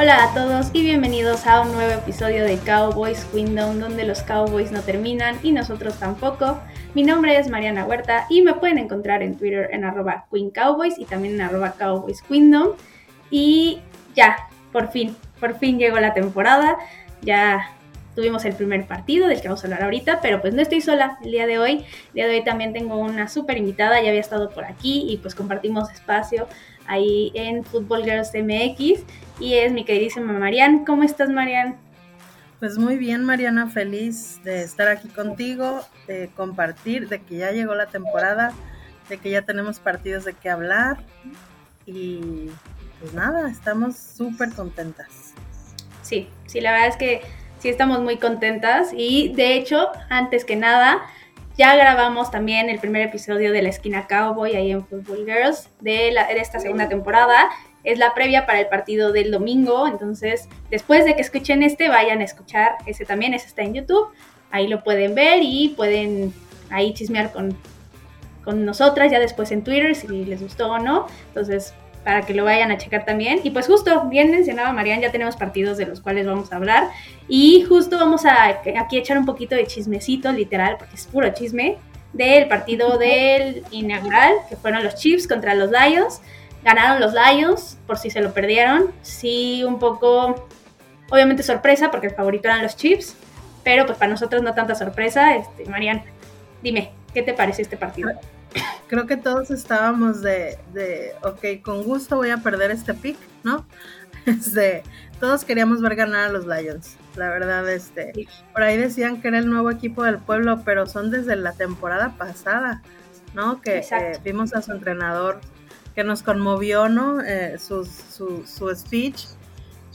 Hola a todos y bienvenidos a un nuevo episodio de Cowboys Kingdom donde los Cowboys no terminan y nosotros tampoco. Mi nombre es Mariana Huerta y me pueden encontrar en Twitter en arroba Queen Cowboys y también en arroba Cowboys Kingdom. Y ya, por fin, por fin llegó la temporada. Ya tuvimos el primer partido del que vamos a hablar ahorita, pero pues no estoy sola el día de hoy. El día de hoy también tengo una súper invitada, ya había estado por aquí y pues compartimos espacio ahí en Football Girls MX y es mi queridísima Marian. ¿Cómo estás, Marian? Pues muy bien, Mariana, feliz de estar aquí contigo, de compartir, de que ya llegó la temporada, de que ya tenemos partidos de qué hablar y pues nada, estamos súper contentas. Sí, sí, la verdad es que sí estamos muy contentas y de hecho, antes que nada, ya grabamos también el primer episodio de la esquina Cowboy ahí en Football Girls de, la, de esta segunda temporada. Es la previa para el partido del domingo, entonces después de que escuchen este, vayan a escuchar ese también, ese está en YouTube. Ahí lo pueden ver y pueden ahí chismear con, con nosotras ya después en Twitter si les gustó o no. Entonces para que lo vayan a checar también. Y pues justo, bien mencionaba Marian, ya tenemos partidos de los cuales vamos a hablar. Y justo vamos a aquí echar un poquito de chismecito, literal, porque es puro chisme, del partido del inaugural, que fueron los Chiefs contra los Lions. Ganaron los Lions, por si se lo perdieron. Sí, un poco, obviamente sorpresa, porque el favorito eran los Chiefs. Pero pues para nosotros no tanta sorpresa. Este, Marian, dime, ¿qué te parece este partido? Creo que todos estábamos de, de, ok, con gusto voy a perder este pick, ¿no? Este, todos queríamos ver ganar a los Lions, la verdad, este, por ahí decían que era el nuevo equipo del pueblo, pero son desde la temporada pasada, ¿no? Que eh, vimos a su entrenador que nos conmovió, ¿no? Eh, su, su, su, speech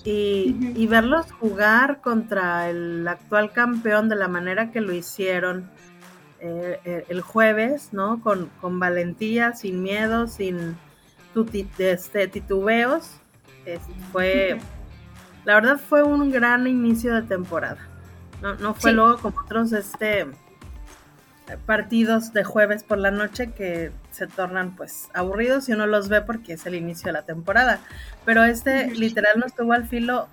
y, y verlos jugar contra el actual campeón de la manera que lo hicieron, eh, eh, el jueves, ¿no? Con, con, valentía, sin miedo, sin este, titubeos. fue, la verdad fue un gran inicio de temporada. No, no fue luego como otros este, partidos de jueves por la noche que se tornan pues aburridos y uno los ve porque es el inicio de la temporada. Pero este literal no estuvo al filo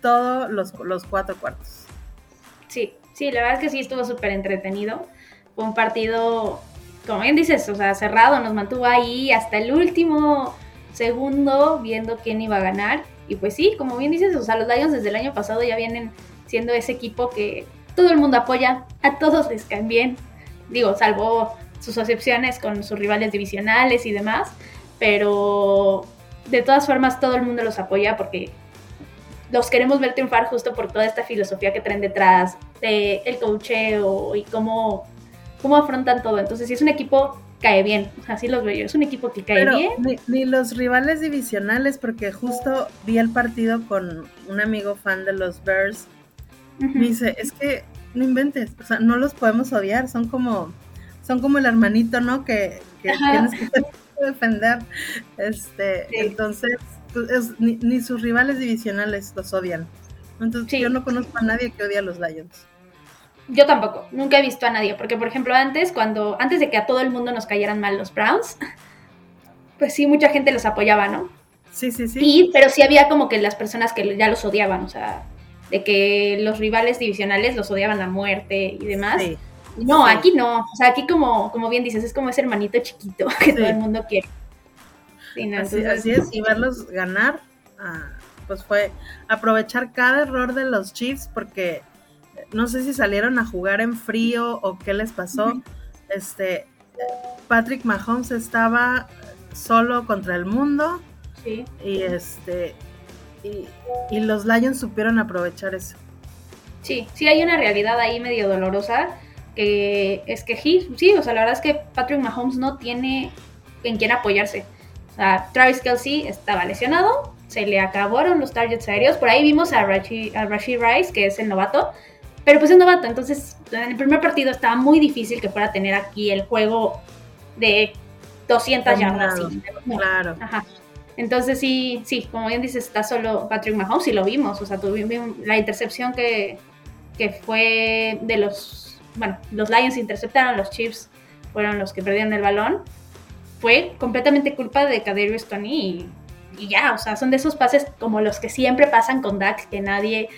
todos los, los cuatro cuartos. Sí, sí, la verdad es que sí estuvo súper entretenido. Fue un partido, como bien dices, o sea, cerrado, nos mantuvo ahí hasta el último segundo viendo quién iba a ganar. Y pues sí, como bien dices, o sea, los Lions desde el año pasado ya vienen siendo ese equipo que todo el mundo apoya, a todos les caen bien. Digo, salvo sus excepciones con sus rivales divisionales y demás, pero de todas formas todo el mundo los apoya porque los queremos ver triunfar justo por toda esta filosofía que traen detrás de el coacheo y cómo cómo afrontan todo. Entonces, si es un equipo, cae bien. Así los veo yo. Es un equipo que cae bien. Ni, los rivales divisionales, porque justo vi el partido con un amigo fan de los Bears. Me dice, es que no inventes, o sea, no los podemos odiar, son como, son como el hermanito, ¿no? Que, tienes que defender. Este, entonces, pues, ni, sus rivales divisionales los odian. Entonces, yo no conozco a nadie que odie a los Lions. Yo tampoco, nunca he visto a nadie, porque por ejemplo antes, cuando, antes de que a todo el mundo nos cayeran mal los Browns, pues sí, mucha gente los apoyaba, ¿no? Sí, sí, sí. Y, pero sí había como que las personas que ya los odiaban, o sea, de que los rivales divisionales los odiaban a muerte y demás. No, aquí no, o sea, aquí como, como bien dices, es como ese hermanito chiquito que todo el mundo quiere. así, es, y verlos ganar, ah, pues fue aprovechar cada error de los Chiefs porque no sé si salieron a jugar en frío o qué les pasó. Este, Patrick Mahomes estaba solo contra el mundo. Sí. Y este, y, los Lions supieron aprovechar eso. Sí, sí hay una realidad ahí medio dolorosa que es que sí, sí, o sea, la verdad es que Patrick Mahomes no tiene en quién apoyarse. O sea, Travis Kelsey estaba lesionado, se le acabaron los targets aéreos. Por ahí vimos a Rashid, a Rashid Rice, que es el novato, pero pues es novato, entonces en el primer partido estaba muy difícil que fuera a tener aquí el juego de 200 yardas. Claro. Ajá. Entonces sí, sí, como bien dices, está solo Patrick Mahomes y lo vimos, o sea, tuvimos la intercepción que, que fue de los, bueno, los Lions interceptaron, los Chiefs fueron los que perdieron el balón, fue completamente culpa de Kadarius Tony y, y ya, o sea, son de esos pases como los que siempre pasan con Dak, que nadie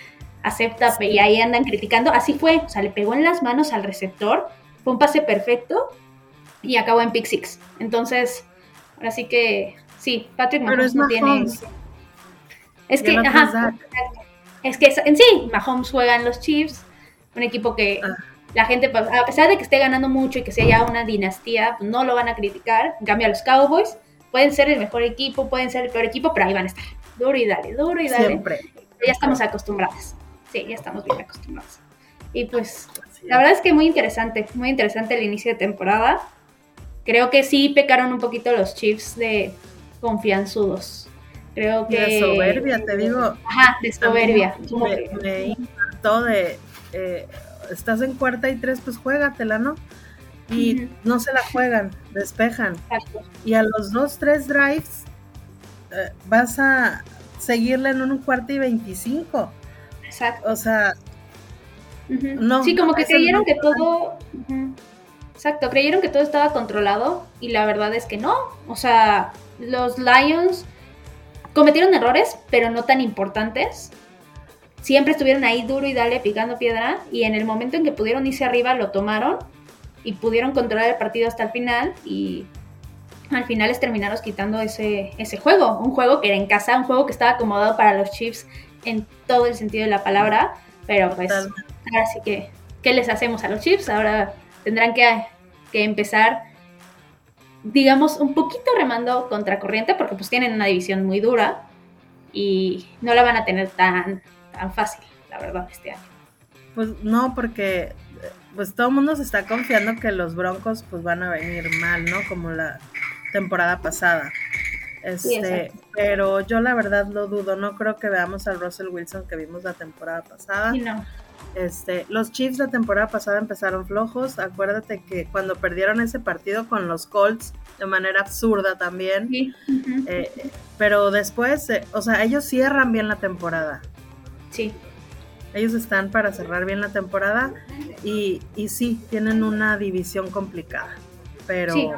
acepta y ahí andan criticando. Así fue, o sea, le pegó en las manos al receptor, fue un pase perfecto y acabó en pick six. Entonces, ahora sí que, sí, Patrick Mahomes no tiene... Es que, ajá, es que en sí, Mahomes juega en los Chiefs, un equipo que ah. la gente, pues, a pesar de que esté ganando mucho y que sea ya una dinastía, pues, no lo van a criticar. En cambio, a los Cowboys pueden ser el mejor equipo, pueden ser el peor equipo, pero ahí van a estar. Duro y dale, duro y dale. Siempre. Ya estamos acostumbrados. Sí, ya estamos bien acostumbrados. Y pues, la verdad es que muy interesante, muy interesante el inicio de temporada. Creo que sí pecaron un poquito los Chiefs de confianzudos. Creo que... De soberbia, te digo. Ajá, de soberbia. Me, me impactó de... Eh, estás en cuarta y tres, pues juégatela, ¿no? Y no se la juegan, despejan. Y a los dos, tres drives eh, vas a seguirle en un cuarto y veinticinco. Exacto. O sea, no. Sí, como que creyeron que todo... Exacto, creyeron que todo estaba controlado y la verdad es que no. O sea, los Lions Cometieron errores, pero no tan importantes. Siempre estuvieron ahí duro y dale picando piedra y en el momento en que pudieron irse arriba lo tomaron y pudieron controlar el partido hasta el final y al final les terminaron quitando ese, ese juego, un juego que era en casa, un juego que estaba acomodado para los Chiefs en todo el sentido de la palabra, pero pues ahora sí que, ¿qué les hacemos a los Chiefs? Ahora tendrán que, que empezar digamos, un poquito remando contracorriente porque pues tienen una división muy dura y no la van a tener tan, tan fácil, la verdad, este año. Pues no, porque pues todo el mundo se está confiando que los Broncos pues van a venir mal, ¿no? Como la temporada pasada. Este, pero yo la verdad lo dudo, no creo que veamos al Russell Wilson que vimos la temporada pasada. no. Este, los Chiefs la temporada pasada empezaron flojos. Acuérdate que cuando perdieron ese partido con los Colts de manera absurda también. Eh, pero después, eh, o sea, ellos cierran bien la temporada. Sí. Ellos están para cerrar bien la temporada y, y sí, tienen una división complicada. Pero Sí,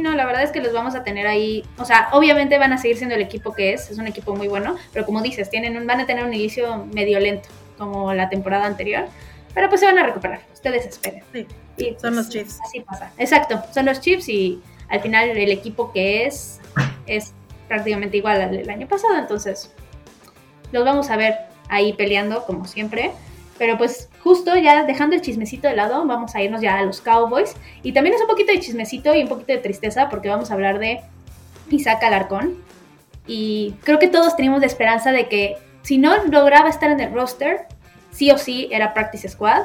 no, la verdad es que los vamos a tener ahí. O sea, obviamente van a seguir siendo el equipo que es, es un equipo muy bueno, pero como dices, tienen van a tener un inicio medio lento, como la temporada anterior. Pero pues se van a recuperar, ustedes esperen. Sí, son los pues, Chiefs. Así pasa. Exacto, son los Chiefs y al final el equipo que es es prácticamente igual al del año pasado, entonces los vamos a ver ahí peleando como siempre. Pero pues justo ya dejando el chismecito de lado, vamos a irnos ya a los Cowboys. Y también es un poquito de chismecito y un poquito de tristeza porque vamos a hablar de Isaac Alarcón. Y creo que todos teníamos la esperanza de que si no lograba estar en el roster, sí o sí era Practice Squad.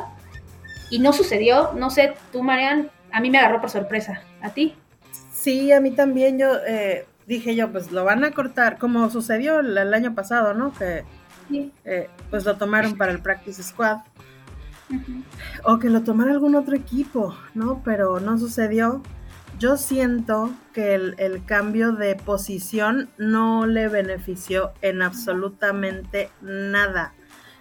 Y no sucedió. No sé, tú, Marian, a mí me agarró por sorpresa. ¿A ti? Sí, a mí también. Yo eh, dije yo, pues lo van a cortar, como sucedió el, el año pasado, ¿no? Que eh, pues lo tomaron para el Practice Squad. O que lo tomara algún otro equipo, ¿no? Pero no sucedió. Yo siento que el, cambio de posición no le benefició en absolutamente nada.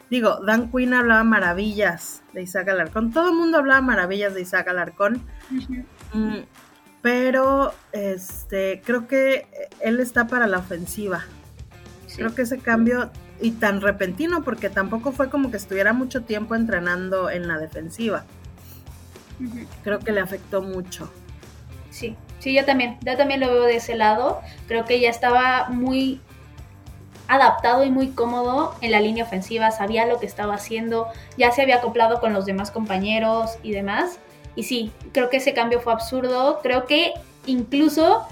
Digo, Dan Quinn hablaba maravillas de Isaac Alarcón. Todo el mundo hablaba maravillas de Isaac Alarcón. Mm, pero este, creo que él está para la ofensiva. Creo que ese cambio y tan repentino porque tampoco fue como que estuviera mucho tiempo entrenando en la defensiva. Creo que le afectó mucho. Sí, sí, yo también, yo también lo veo de ese lado. Creo que ya estaba muy adaptado y muy cómodo en la línea ofensiva, sabía lo que estaba haciendo, ya se había acoplado con los demás compañeros y demás. Y sí, creo que ese cambio fue absurdo. Creo que incluso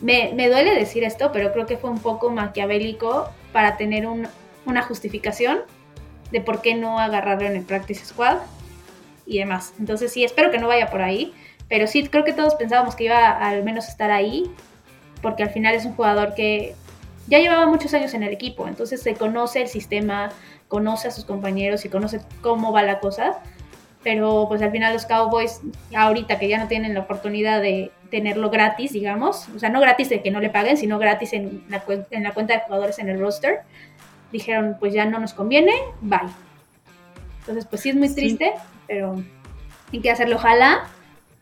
me, me, duele decir esto, pero creo que fue un poco maquiavélico para tener un, una justificación de por qué no agarrarlo en el Practice Squad y demás. Entonces sí, espero que no vaya por ahí, pero sí, creo que todos pensábamos que iba a, al menos estar ahí, porque al final es un jugador que ya llevaba muchos años en el equipo, entonces se conoce el sistema, conoce a sus compañeros y conoce cómo va la cosa, pero pues al final los Cowboys, ahorita que ya no tienen la oportunidad de tenerlo gratis, digamos, o sea, no gratis de que no le paguen, sino gratis en la, en la cuenta de jugadores en el roster, dijeron, pues ya no nos conviene, bye. Entonces, pues sí es muy triste, pero hay que hacerlo. Ojalá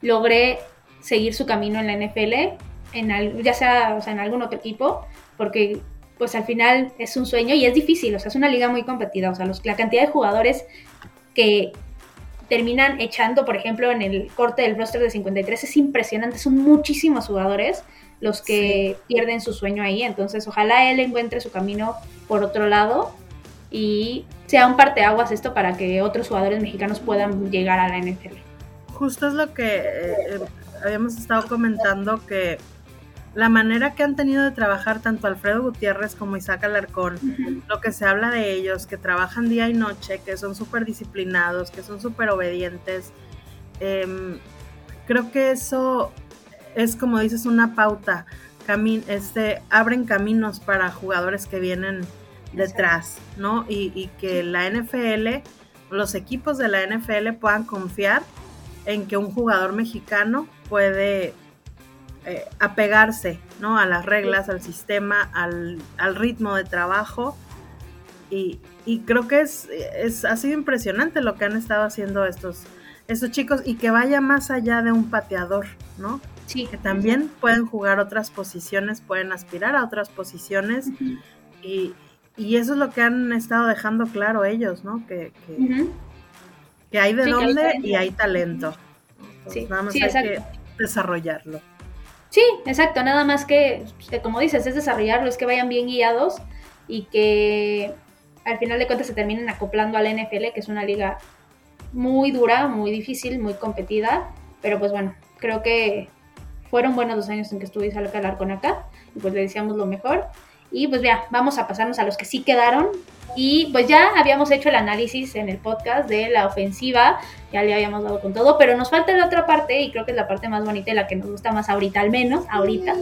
logré seguir su camino en la NFL en ya sea, o sea en algún otro equipo, porque pues al final es un sueño y es difícil, o sea, es una liga muy competida, o sea, los, la cantidad de jugadores que terminan echando, por ejemplo, en el corte del roster de 53 es impresionante, son muchísimos jugadores los que pierden su sueño ahí, entonces ojalá él encuentre su camino por otro lado y sea un parteaguas esto para que otros jugadores mexicanos puedan llegar a la NFL. Justo es lo que eh, eh, habíamos estado comentando que la manera que han tenido de trabajar tanto Alfredo Gutiérrez como Isaac Alarcón, lo que se habla de ellos, que trabajan día y noche, que son súper disciplinados, que son súper obedientes, em, creo que eso es como dices una pauta, este, abren caminos para jugadores que vienen detrás, ¿no? Y, y que la NFL, los equipos de la NFL puedan confiar en que un jugador mexicano puede eh, apegarse ¿no? a las reglas, al sistema, al, ritmo de trabajo. Y, creo que es, es, ha sido impresionante lo que han estado haciendo estos, estos chicos y que vaya más allá de un pateador, ¿no? Sí. Que también pueden jugar otras posiciones, pueden aspirar a otras posiciones y, eso es lo que han estado dejando claro ellos, ¿no? Que, que, hay de dónde y hay talento. sí, nada más hay que desarrollarlo. Sí, exacto, nada más que, como dices, es desarrollarlo, es que vayan bien guiados y que al final de cuentas se terminen acoplando a la NFL, que es una liga muy dura, muy difícil, muy competida, pero pues bueno, creo que fueron buenos los años en que estuve hablar con acá y pues le decíamos lo mejor. Y pues ya, vamos a pasarnos a los que sí quedaron, y pues ya habíamos hecho el análisis en el podcast de la ofensiva, ya le habíamos dado con todo, pero nos falta la otra parte y creo que es la parte más bonita y la que nos gusta más ahorita, al menos ahorita.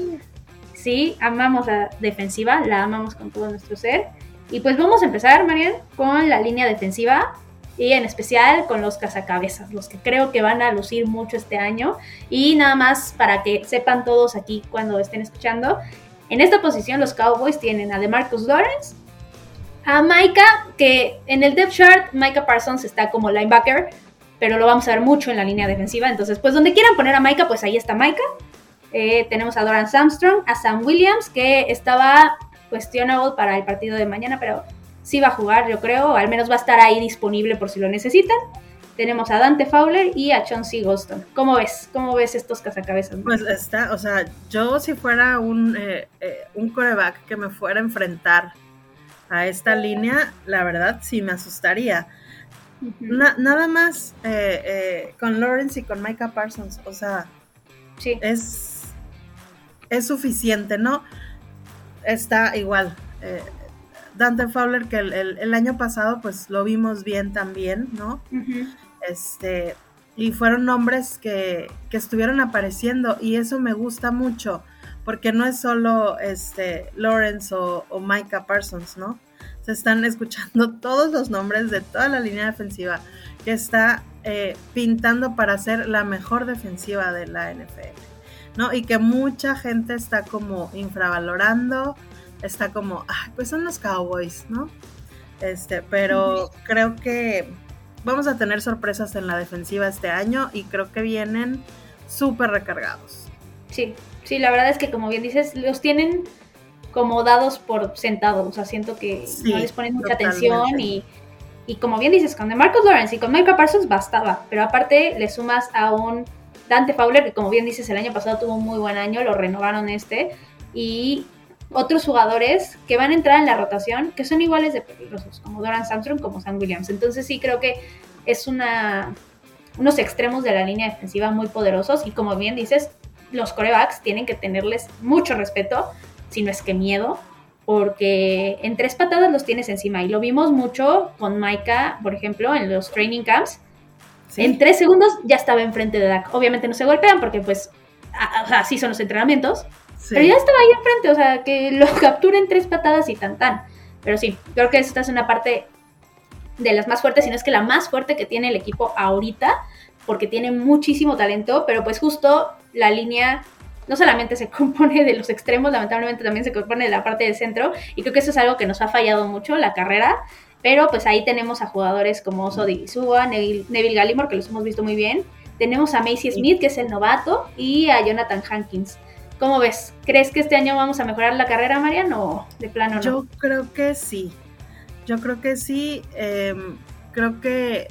Sí, amamos la defensiva, la amamos con todo nuestro ser. Y pues vamos a empezar, Marian, con la línea defensiva y en especial con los cazacabezas, los que creo que van a lucir mucho este año. Y nada más para que sepan todos aquí cuando estén escuchando, en esta posición los Cowboys tienen a DeMarcus Lawrence, a Micah, que en el depth chart, Micah Parsons está como linebacker, pero lo vamos a ver mucho en la línea defensiva. Entonces, pues donde quieran poner a Micah, pues ahí está Micah. Eh, tenemos a Doran Armstrong, a Sam Williams, que estaba questionable para el partido de mañana, pero sí va a jugar, yo creo, al menos va a estar ahí disponible por si lo necesitan. Tenemos a Dante Fowler y a Chauncey Golston. ¿Cómo ves? ¿Cómo ves estos cazacabezas? Pues está, o sea, yo si fuera un, eh, eh, un coreback que me fuera a enfrentar a esta línea, la verdad sí me asustaría. nada más eh, eh, con Lawrence y con Micah Parsons, o sea, sí. es, es suficiente, ¿no? Está igual. Eh, Dante Fowler, que el, año pasado pues lo vimos bien también, ¿no? Este, y fueron nombres que, que, estuvieron apareciendo y eso me gusta mucho porque no es solo este Lawrence o, Micah Parsons, ¿no? Se están escuchando todos los nombres de toda la línea defensiva que está eh, pintando para ser la mejor defensiva de la NFL, ¿no? Y que mucha gente está como infravalorando, está como, ay, pues son los Cowboys, ¿no? Este, pero creo que vamos a tener sorpresas en la defensiva este año y creo que vienen súper recargados. Sí, Sí, la verdad es que como bien dices, los tienen como dados por sentados, o sea, siento que no les ponen mucha atención y, y, como bien dices, con Marcus Lawrence y con Michael Parsons bastaba, pero aparte le sumas a un Dante Fowler que como bien dices el año pasado tuvo un muy buen año, lo renovaron este y otros jugadores que van a entrar en la rotación que son iguales de peligrosos, como Doran Armstrong, como Sam Williams. Entonces sí creo que es una unos extremos de la línea defensiva muy poderosos y como bien dices, los corebacks tienen que tenerles mucho respeto, si no es que miedo, porque en tres patadas los tienes encima. Y lo vimos mucho con Maika, por ejemplo, en los training camps. En tres segundos ya estaba enfrente de Dak. Obviamente no se golpean porque pues así son los entrenamientos. Pero ya estaba ahí enfrente, o sea, que lo capturen tres patadas y tan tan. Pero sí, creo que esta es una parte de las más fuertes, si no es que la más fuerte que tiene el equipo ahorita, porque tiene muchísimo talento, pero pues justo la línea no solamente se compone de los extremos, lamentablemente también se compone de la parte del centro, y creo que eso es algo que nos ha fallado mucho la carrera, pero pues ahí tenemos a jugadores como Sodi Suba, Neville, Neville Gallimore, que los hemos visto muy bien, tenemos a Macy Smith, que es el novato, y a Jonathan Hankins. ¿Cómo ves? ¿Crees que este año vamos a mejorar la carrera, Marian, o de plano no? Yo creo que sí. Yo creo que sí. Em, creo que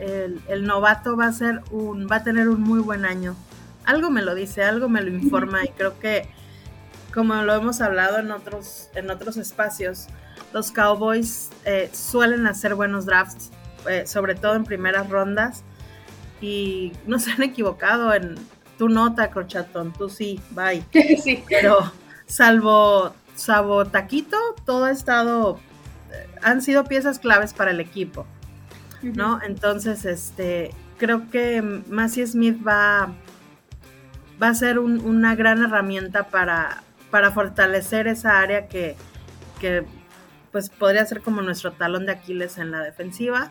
el, novato va a ser un, va a tener un muy buen año. Algo me lo dice, algo me lo informa y creo que, como lo hemos hablado en otros, en otros espacios, los Cowboys eh, suelen hacer buenos drafts, eh, sobre todo en primeras rondas y no se han equivocado en tu nota, Crochatón, tú sí, bye. sí. Pero salvo, salvo Taquito, todo ha estado, eh, han sido piezas claves para el equipo, ¿no? Entonces, este, creo que Massey Smith va, va a ser una gran herramienta para, para fortalecer esa área que, que pues podría ser como nuestro talón de Aquiles en la defensiva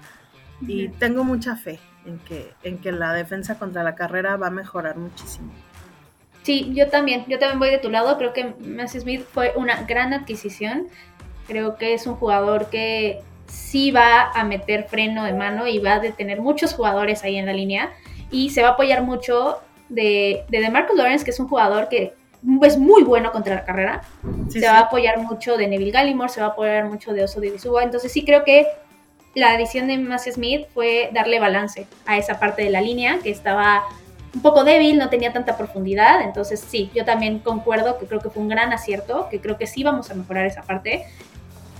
y tengo mucha fe en que, en que la defensa contra la carrera va a mejorar muchísimo. Sí, yo también, yo también voy de tu lado, creo que Messi Smith fue una gran adquisición, creo que es un jugador que sí va a meter freno de mano y va a detener muchos jugadores ahí en la línea y se va a apoyar mucho de, de DeMarcus Lawrence, que es un jugador que es muy bueno contra la carrera, se va a apoyar mucho de Neville Gallimore, se va a apoyar mucho de Oso de entonces sí creo que la adición de Massey Smith fue darle balance a esa parte de la línea que estaba un poco débil, no tenía tanta profundidad. Entonces, sí, yo también concuerdo que creo que fue un gran acierto, que creo que sí vamos a mejorar esa parte.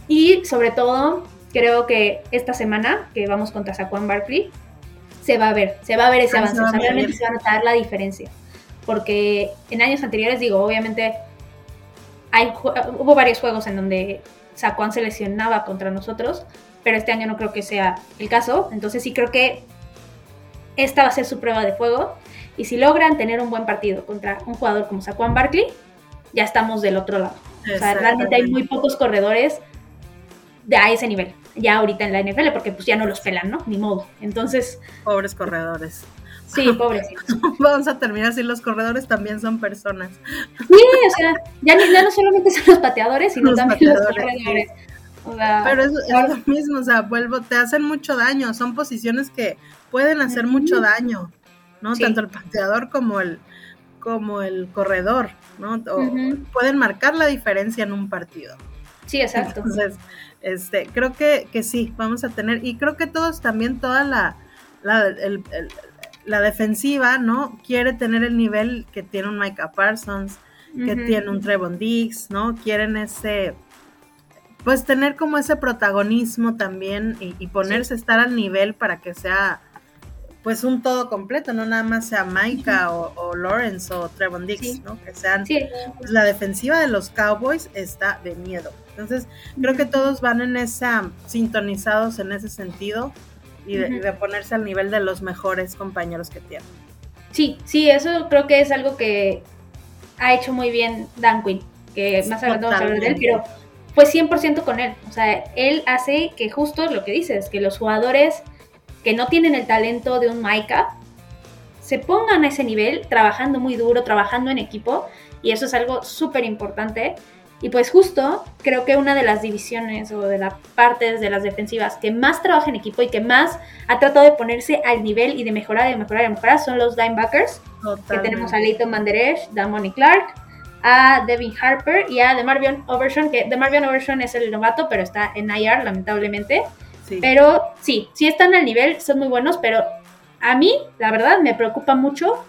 Y sobre todo, creo que esta semana que vamos contra Saquon Barkley, se va a ver, se va a ver ese avance, o sea, realmente se va a notar la diferencia. Porque en años anteriores, digo, obviamente hay, hubo varios juegos en donde Saquon se lesionaba contra nosotros, pero este año no creo que sea el caso. Entonces sí creo que esta va a ser su prueba de fuego. Y si logran tener un buen partido contra un jugador como Saquon Barkley, ya estamos del otro lado. O sea, realmente hay muy pocos corredores de a ese nivel, ya ahorita en la NFL, porque pues ya no los pelan, ¿no? Ni modo. Entonces... Pobres corredores. Sí, pobrecitos. Vamos a terminar así, los corredores también son personas. Sí, o sea, ya, no solamente son los pateadores, sino también los corredores. Pero es, lo mismo, o sea, vuelvo, te hacen mucho daño, son posiciones que pueden hacer mucho daño, ¿no? Tanto el pateador como el, como el corredor, ¿no? Pueden marcar la diferencia en un partido. Sí, exacto. Entonces, este, creo que, que sí, vamos a tener, y creo que todos también, toda la, la, la defensiva, ¿no? Quiere tener el nivel que tiene un Micah Parsons, que tiene un Trevon Diggs, ¿no? Quieren ese pues tener como ese protagonismo también y, ponerse a estar al nivel para que sea pues un todo completo, no nada más sea Maika o, Lawrence o Trevon Dix, ¿no? Que sean pues, la defensiva de los Cowboys está de miedo. Entonces, creo que todos van en esa sintonizados en ese sentido y de, ponerse al nivel de los mejores compañeros que tienen. Sí, sí, eso creo que es algo que ha hecho muy bien Dan Quinn, que más adelante vamos a hablar de él, pero pues 100% con él. O sea, él hace que justo lo que dices, que los jugadores que no tienen el talento de un Maika se pongan a ese nivel, trabajando muy duro, trabajando en equipo, y eso es algo súper importante. Y pues justo creo que una de las divisiones o de las partes de las defensivas que más trabaja en equipo y que más ha tratado de ponerse al nivel y de mejorar, de mejorar, de mejorar son los linebackers. Que tenemos a Leighton Manderesh, Damoni Clark, a Devin Harper y a DeMarvion Overshawn, que DeMarvion Overshawn es el novato, pero está en IR, lamentablemente. Pero sí, sí están al nivel, son muy buenos, pero a mí, la verdad, me preocupa mucho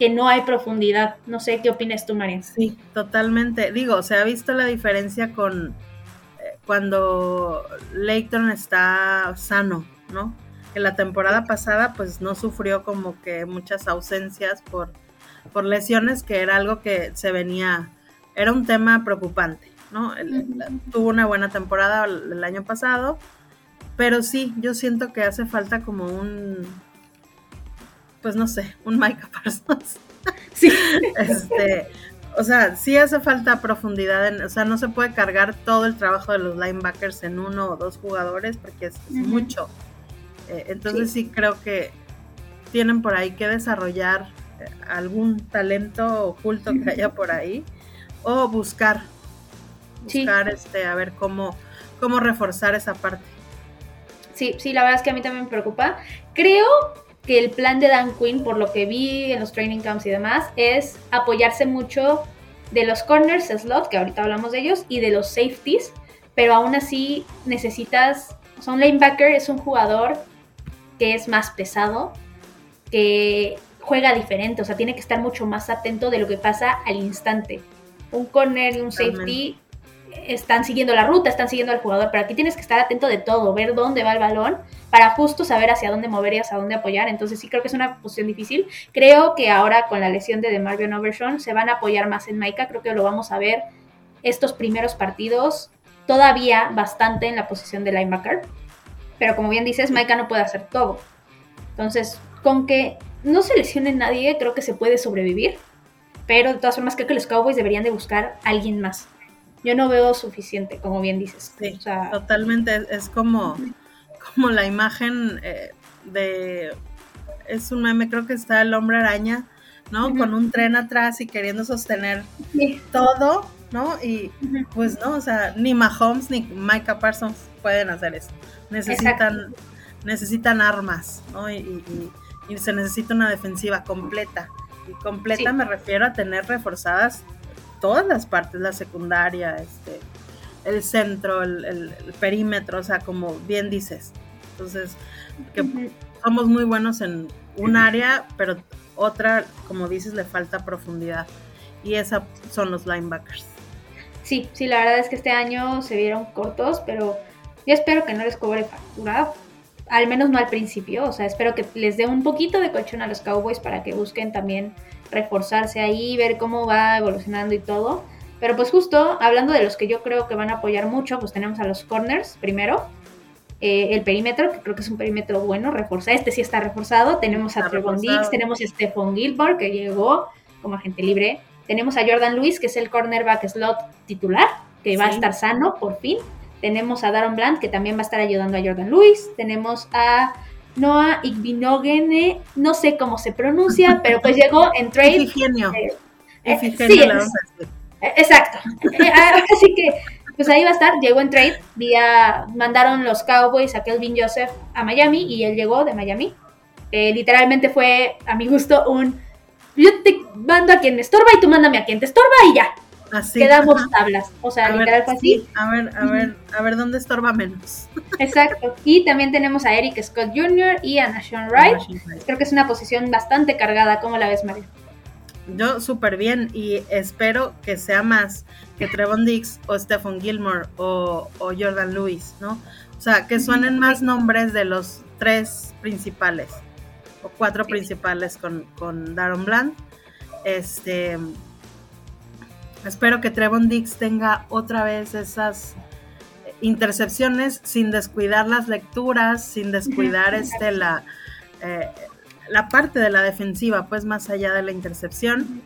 que no hay profundidad. No sé qué opinas tú, María. Sí, totalmente. Digo, se ha visto la diferencia con eh, cuando Leighton está sano, ¿no? Que la temporada pasada pues no sufrió como que muchas ausencias por por lesiones, que era algo que se venía, era un tema preocupante, ¿no? tuvo una buena temporada el, año pasado, pero sí, yo siento que hace falta como un, pues no sé, un Micah Parsons. Sí. este, o sea, sí hace falta profundidad, en, o sea, no se puede cargar todo el trabajo de los linebackers en uno o dos jugadores porque es, mucho. Eh, entonces sí. creo que tienen por ahí que desarrollar algún talento oculto que haya por ahí o buscar buscar este a ver cómo cómo reforzar esa parte. Sí sí la verdad es que a mí también me preocupa. Creo que el plan de Dan Quinn, por lo que vi en los training camps y demás, es apoyarse mucho de los corners slot, que ahorita hablamos de ellos, y de los safeties, pero aún así necesitas, o sea, un linebacker es un jugador que es más pesado, que juega diferente, o sea, tiene que estar mucho más atento de lo que pasa al instante. Un corner y un safety están siguiendo la ruta, están siguiendo al jugador, pero aquí tienes que estar atento de todo, ver dónde va el balón para justo saber hacia dónde mover y hacia dónde apoyar. Entonces sí creo que es una posición difícil. Creo que ahora con la lesión de DeMarvion Overshawn se van a apoyar más en Maika, creo que lo vamos a ver estos primeros partidos todavía bastante en la posición de linebacker. Pero como bien dices, Maika no puede hacer todo. Entonces, con que no se lesione nadie, creo que se puede sobrevivir. Pero de todas formas, creo que los Cowboys deberían de buscar a alguien más yo no veo suficiente, como bien dices. Sí, totalmente. Es como, como la imagen eh, de. Es un meme, creo que está el hombre araña, ¿no? Con un tren atrás y queriendo sostener todo, ¿no? Y pues no, o sea, ni Mahomes ni Micah Parsons pueden hacer eso. Necesitan, necesitan armas, ¿no? Y, se necesita una defensiva completa. Y completa me refiero a tener reforzadas todas las partes, la secundaria, este, el centro, el, perímetro, o sea, como bien dices. Entonces, que somos muy buenos en un área, pero otra, como dices, le falta profundidad. Y esa son los linebackers. Sí, sí, la verdad es que este año se vieron cortos, pero yo espero que no les cobre factura, al menos no al principio, o sea, espero que les dé un poquito de colchón a los Cowboys para que busquen también reforzarse ahí, ver cómo va evolucionando y todo. Pero pues justo hablando de los que yo creo que van a apoyar mucho, pues tenemos a los corners primero. Eh, el perímetro, que creo que es un perímetro bueno, reforzado. Este sí está reforzado. Tenemos a Trevon Diggs, tenemos a Stephon Gilbert, que llegó como agente libre. Tenemos a Jordan Lewis, que es el cornerback slot titular, que va a estar sano por fin. Tenemos a Daron Bland, que también va a estar ayudando a Jordan Lewis. Tenemos a Noah Igvinogene, no sé cómo se pronuncia, pero pues llegó en trade. Efigenio. Eh, eh, sí, eh, exacto. Así que, pues ahí va a estar, llegó en trade, vía, mandaron los Cowboys a Kelvin Joseph a Miami y él llegó de Miami. literalmente fue, a mi gusto, un yo te mando a quien me estorba y tú mándame a quien te estorba y ya. Quedamos tablas. O sea, literal fue así. a ver, a ver, a ver dónde estorba menos. Exacto. Y también tenemos a Eric Scott Jr. y a Nashon Wright. Creo que es una posición bastante cargada. ¿Cómo la ves, Mario? Yo súper bien y espero que sea más que Trevon Dix o Stephen Gilmore o, Jordan Lewis, ¿no? O sea, que suenen más nombres de los tres principales o cuatro principales con, con Daron Bland. Este, Espero que Trevon Dix tenga otra vez esas intercepciones sin descuidar las lecturas, sin descuidar este la, eh, la parte de la defensiva, pues más allá de la intercepción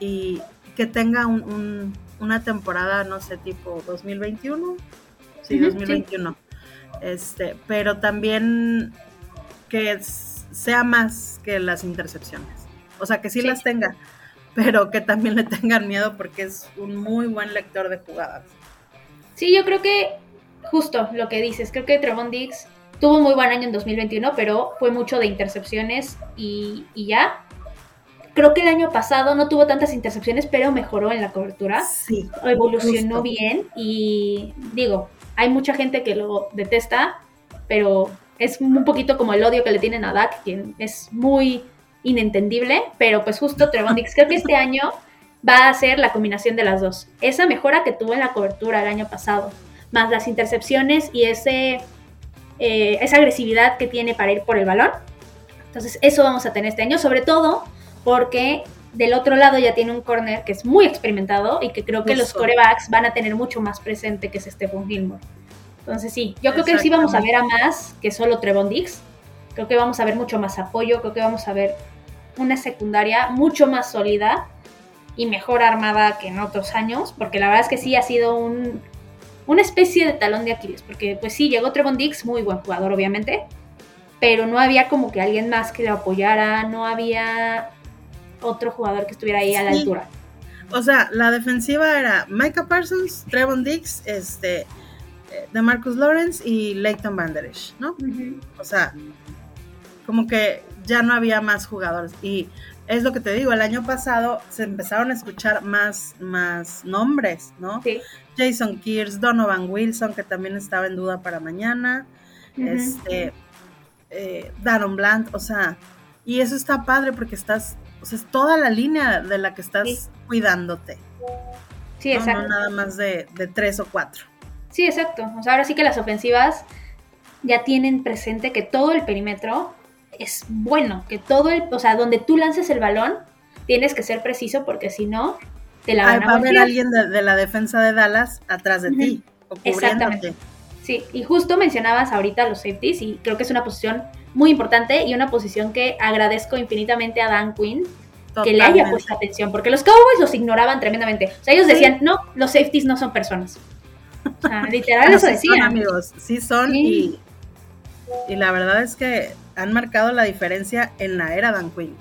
y que tenga una temporada, no sé, tipo 2021. Sí, 2021. Este, pero también que sea más que las intercepciones. O sea, que sí. las tenga, pero que también le tengan miedo porque es un muy buen lector de jugadas. Sí, yo creo que justo lo que dices, creo que Trevon Diggs tuvo un muy buen año en 2021, pero fue mucho de intercepciones y, ya. Creo que el año pasado no tuvo tantas intercepciones, pero mejoró en la cobertura. Sí. Evolucionó bien y digo, hay mucha gente que lo detesta, pero es un poquito como el odio que le tienen a Dak, quien es muy inentendible, pero pues justo Trevon Dix creo que este año va a ser la combinación de las dos. Esa mejora que tuvo en la cobertura el año pasado, más las intercepciones y ese, eh, esa agresividad que tiene para ir por el balón. Entonces eso vamos a tener este año, sobre todo porque del otro lado ya tiene un corner que es muy experimentado y que creo que los corebacks van a tener mucho más presente que es Stephon Gilmore. Entonces sí, yo creo que sí vamos a ver a más que solo Trevon Dix. Creo que vamos a ver mucho más apoyo, creo que vamos a ver una secundaria mucho más sólida y mejor armada que en otros años, porque la verdad es que sí ha sido un, una especie de talón de Aquiles, porque pues sí, llegó Trevon Dix, muy buen jugador obviamente, pero no había como que alguien más que lo apoyara, no había otro jugador que estuviera ahí a la altura. O sea, la defensiva era Micah Parsons, Trevon Dix, este, eh, de Marcus Lawrence y Leighton Banderich, ¿no? O sea, como que ya no había más jugadores. Y es lo que te digo, el año pasado se empezaron a escuchar más, más nombres, ¿no? Sí. Jason Kears, Donovan Wilson, que también estaba en duda para mañana, este, eh, Daron Bland, o sea, y eso está padre porque estás, o sea, es toda la línea de la que estás cuidándote. Sí, exacto. No nada más de, de tres o cuatro. Sí, exacto. O sea, ahora sí que las ofensivas ya tienen presente que todo el perímetro es bueno, que todo el, o sea, donde tú lances el balón, tienes que ser preciso porque si no, te la van a Va a haber alguien de, la defensa de Dallas atrás de ti, o Exactamente. Sí, y justo mencionabas ahorita los safeties y creo que es una posición muy importante y una posición que agradezco infinitamente a Dan Quinn que le haya puesto atención, porque los Cowboys los ignoraban tremendamente. O sea, ellos decían, no, los safeties no son personas. O sea, literal eso decían. Son amigos, sí son Y, y la verdad es que han marcado la diferencia en la era Dan Quinn.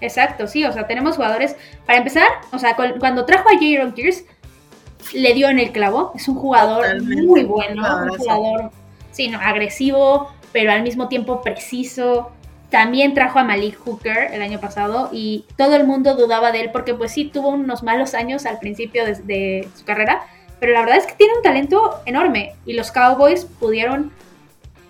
Exacto, sí, o sea, tenemos jugadores, para empezar, o sea, cuando trajo a Jaron Kears, le dio en el clavo, es un jugador muy bueno, un jugador, sí, no, agresivo, pero al mismo tiempo preciso. También trajo a Malik Hooker el año pasado y todo el mundo dudaba de él porque pues sí tuvo unos malos años al principio de su carrera, pero la verdad es que tiene un talento enorme y los Cowboys pudieron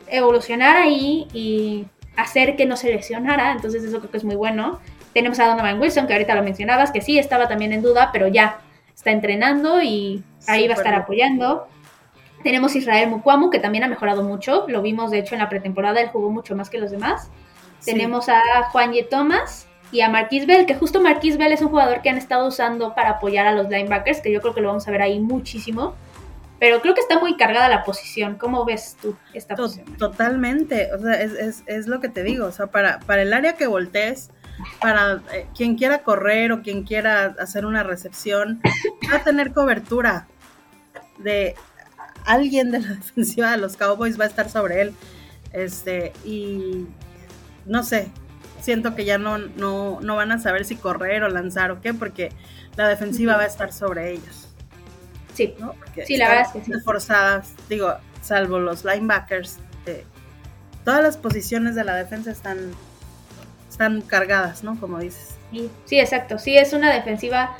evolucionar ahí y hacer que no se lesionara, entonces eso creo que es muy bueno. Tenemos a Donovan Wilson, que ahorita lo mencionabas, que sí estaba también en duda, pero ya está entrenando y ahí va a estar apoyando. Tenemos a Israel Mukwamu, que también ha mejorado mucho, lo vimos de hecho en la pretemporada, él jugó mucho más que los demás. Tenemos a Juan Ye Thomas y a Marquis Bell, que justo Marquis Bell es un jugador que han estado usando para apoyar a los linebackers, que yo creo que lo vamos a ver ahí muchísimo. Pero creo que está muy cargada la posición. ¿Cómo ves tú esta posición? Totalmente. O sea, es, lo que te digo. O sea, para, para el área que voltees, para eh, quien quiera correr o quien quiera hacer una recepción, va a tener cobertura de alguien de la defensiva de los Cowboys va a estar sobre él. Este, y no sé, siento que ya no, no, no van a saber si correr o lanzar o qué, porque la defensiva va a estar sobre ellos. Sí, ¿no? sí, la verdad es que sí. Forzadas, digo, salvo los linebackers, eh, todas las posiciones de la defensa están, están cargadas, ¿no? Como dices. Sí, sí, exacto. Sí, es una defensiva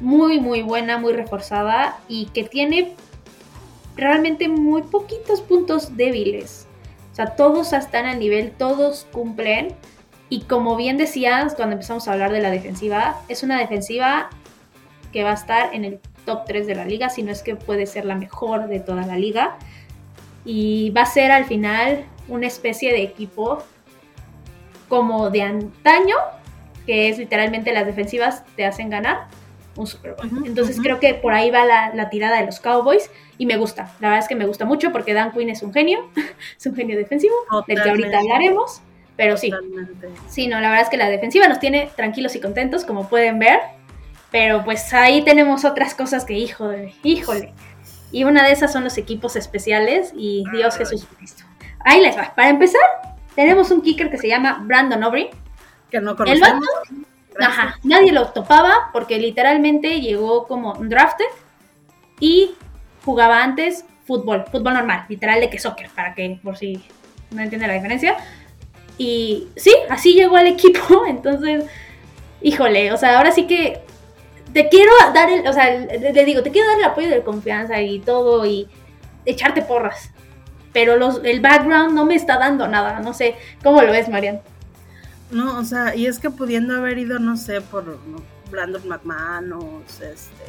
muy, muy buena, muy reforzada y que tiene realmente muy poquitos puntos débiles. O sea, todos están al nivel, todos cumplen. Y como bien decías cuando empezamos a hablar de la defensiva, es una defensiva que va a estar en el top 3 de la liga, si no es que puede ser la mejor de toda la liga. Y va a ser al final una especie de equipo como de antaño, que es literalmente las defensivas te hacen ganar un Super Bowl. Entonces creo que por ahí va la, tirada de los Cowboys y me gusta. La verdad es que me gusta mucho porque Dan Quinn es un genio, es un genio defensivo, del que ahorita hablaremos. Pero sí, sí, no, la verdad es que la defensiva nos tiene tranquilos y contentos, como pueden ver. Pero pues ahí tenemos otras cosas que, híjole, híjole. Y una de esas son los equipos especiales y Dios Jesús Cristo. Ahí les va. Para empezar, tenemos un kicker que se llama Brandon Aubrey. Que no conocemos. ajá, nadie lo topaba porque literalmente llegó como drafted y jugaba antes fútbol, fútbol normal, literal de que soccer, para que por si no entiende la diferencia. Y sí, así llegó al equipo, entonces, híjole, o sea, ahora sí que te quiero dar el, o sea, le digo, te quiero dar el apoyo de confianza y todo y echarte porras. Pero los, el background no me está dando nada, no sé, ¿cómo lo ves, Marian? No, o sea, y es que pudiendo haber ido, no sé, por Brandon McManus, este,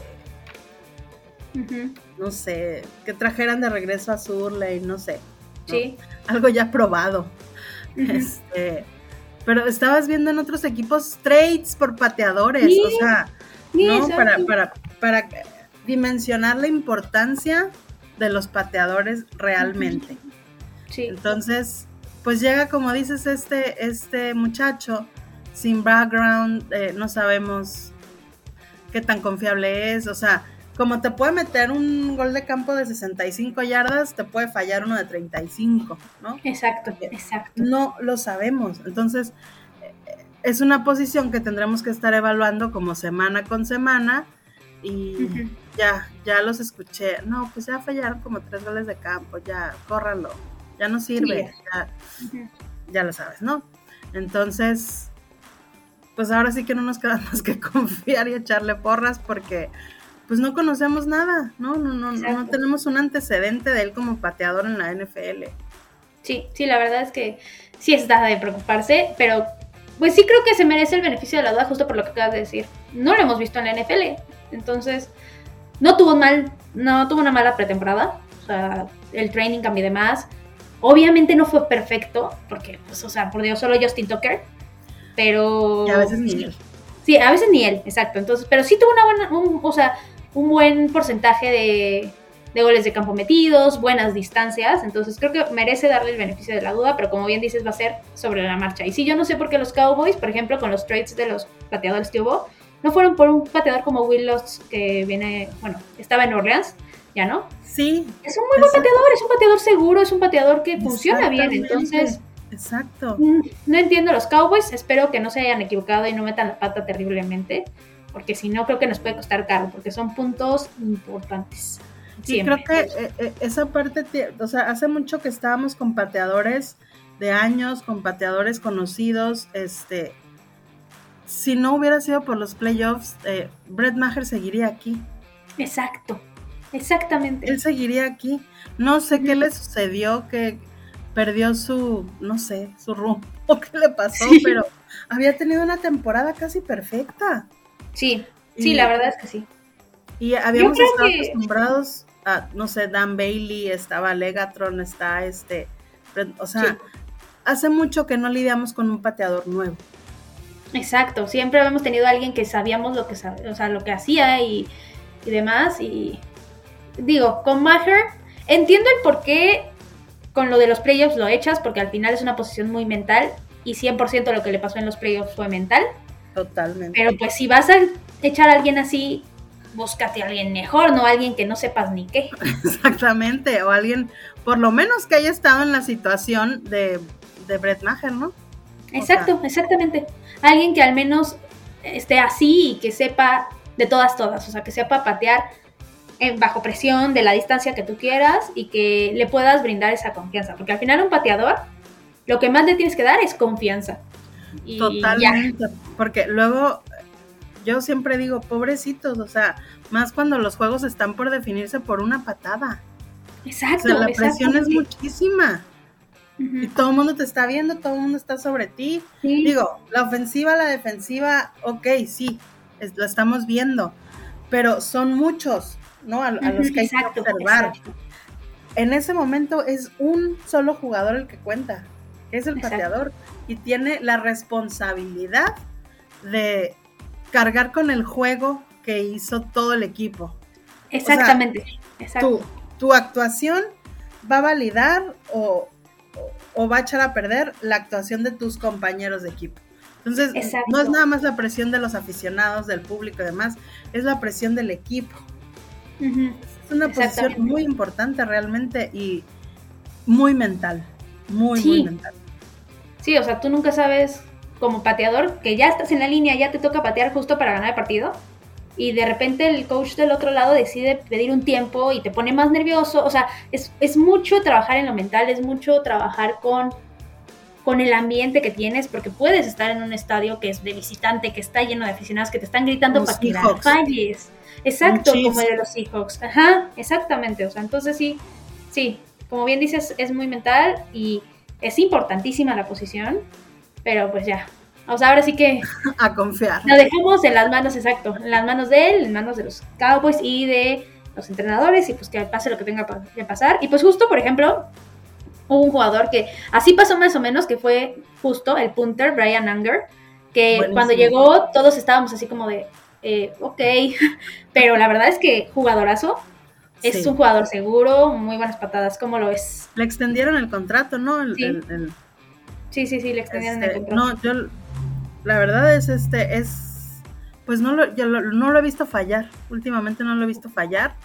no sé, que trajeran de regreso a Surley, no sé. Sí. Algo ya probado. Este, pero estabas viendo en otros equipos trades por pateadores, o sea, ¿no? Para, para, para dimensionar la importancia de los pateadores realmente. Sí. Entonces, pues llega, como dices, este, este muchacho sin background, eh, no sabemos qué tan confiable es, o sea, como te puede meter un gol de campo de 65 yardas, te puede fallar uno de 35, ¿no? Exacto, exacto. No lo sabemos. Entonces, es una posición que tendremos que estar evaluando como semana con semana y ya, ya los escuché. No, pues ya fallaron como tres goles de campo, ya, córranlo, ya no sirve, ya, ya lo sabes, ¿no? Entonces, pues ahora sí que no nos queda más que confiar y echarle porras porque pues no conocemos nada, ¿no? No, no, no tenemos un antecedente de él como pateador en la NFL. Sí, sí, la verdad es que sí está de preocuparse, pero pues sí creo que se merece el beneficio de la duda justo por lo que acabas de decir. No lo hemos visto en la NFL, entonces no tuvo mal, no tuvo una mala pretemporada, o sea, el training cambió de más. Obviamente no fue perfecto, porque, pues, o sea, por Dios, solo Justin Tucker, pero... Y a veces ni él. Sí, a veces ni él, exacto. Entonces, pero sí tuvo una buena, un, o sea, un buen porcentaje de, de goles de campo metidos, buenas distancias, entonces creo que merece darle el beneficio de la duda, pero como bien dices va a ser sobre la marcha. Y sí, yo no sé por qué los Cowboys, por ejemplo, con los trades de los pateadores que hubo, no fueron por un pateador como Willows que viene, bueno, estaba en Orleans, ya no. Sí. Es un muy buen pateador, es un pateador seguro, es un pateador que funciona bien, entonces... Exacto. No entiendo los Cowboys, espero que no se hayan equivocado y no metan la pata terriblemente porque si no creo que nos puede costar caro, porque son puntos importantes. Sí, creo que eh, eh, esa parte, o sea, hace mucho que estábamos con pateadores de años, con pateadores conocidos, este, si no hubiera sido por los playoffs, eh, Brett Maher seguiría aquí. Exacto, exactamente. Él seguiría aquí. No sé qué le sucedió, que perdió su, no sé, su rumbo, qué le pasó, pero había tenido una temporada casi perfecta. Sí, sí, la verdad es que sí. Y habíamos estado acostumbrados a, no sé, Dan Bailey, estaba Legatron, está este, o sea, hace mucho que no lidiamos con un pateador nuevo. Exacto, siempre habíamos tenido a alguien que sabíamos lo que, o sea, lo que hacía y, y demás. Y digo, con Maher, entiendo el por qué con lo de los playoffs lo echas, porque al final es una posición muy mental y 100% lo que le pasó en los playoffs fue mental. Totalmente. Pero pues si vas a echar a alguien así, búscate a alguien mejor, no alguien que no sepas ni qué. Exactamente, o alguien, por lo menos que haya estado en la situación de, de Brett Maher, ¿no? Exacto, exactamente. Alguien que al menos esté así y que sepa de todas, todas, o sea, que sepa patear en, bajo presión, de la distancia que tú quieras y que le puedas brindar esa confianza, porque al final un pateador, lo que más le tienes que dar es confianza. Totalmente, porque luego yo siempre digo, pobrecitos, o sea, más cuando los juegos están por definirse por una patada. Exacto. la presión es muchísima. Y todo el mundo te está viendo, todo el mundo está sobre ti. Digo, la ofensiva, la defensiva, ok, sí, lo estamos viendo, pero son muchos, ¿no? A, los que hay que observar. En ese momento es un solo jugador el que cuenta, que es el pateador y tiene la responsabilidad de cargar con el juego que hizo todo el equipo. Exactamente. Tu, actuación va a validar o, va a echar a perder la actuación de tus compañeros de equipo. Entonces, no es nada más la presión de los aficionados, del público y demás, es la presión del equipo. Es una posición muy importante realmente y muy mental, muy, muy mental. Sí, o sea, tú nunca sabes como pateador que ya estás en la línea, ya te toca patear justo para ganar el partido. Y de repente el coach del otro lado decide pedir un tiempo y te pone más nervioso. O sea, es, es mucho trabajar en lo mental, es mucho trabajar con, con el ambiente que tienes, porque puedes estar en un estadio que es de visitante, que está lleno de aficionados que te están gritando para que falles. Exacto, como el de los Seahawks. Ajá, exactamente. O sea, entonces sí, sí, como bien dices, es muy mental y es importantísima la posición, pero pues ya. O sea, ahora sí que... A confiar. Lo dejamos en las manos, exacto, en las manos de él, en manos de los Cowboys y de los entrenadores y pues que pase lo que tenga que pasar. Y pues justo, por ejemplo, hubo un jugador que así pasó más o menos, que fue justo el punter, Brian Anger, que cuando llegó todos estábamos así como de, eh, ok, pero la verdad es que jugadorazo, es un jugador seguro, muy buenas patadas, ¿cómo lo es? Le extendieron el contrato, ¿no? sí. Sí, sí, le extendieron el este, contrato. No, yo, la verdad es, este, es, pues no lo, yo no lo he visto fallar, últimamente no lo he visto fallar.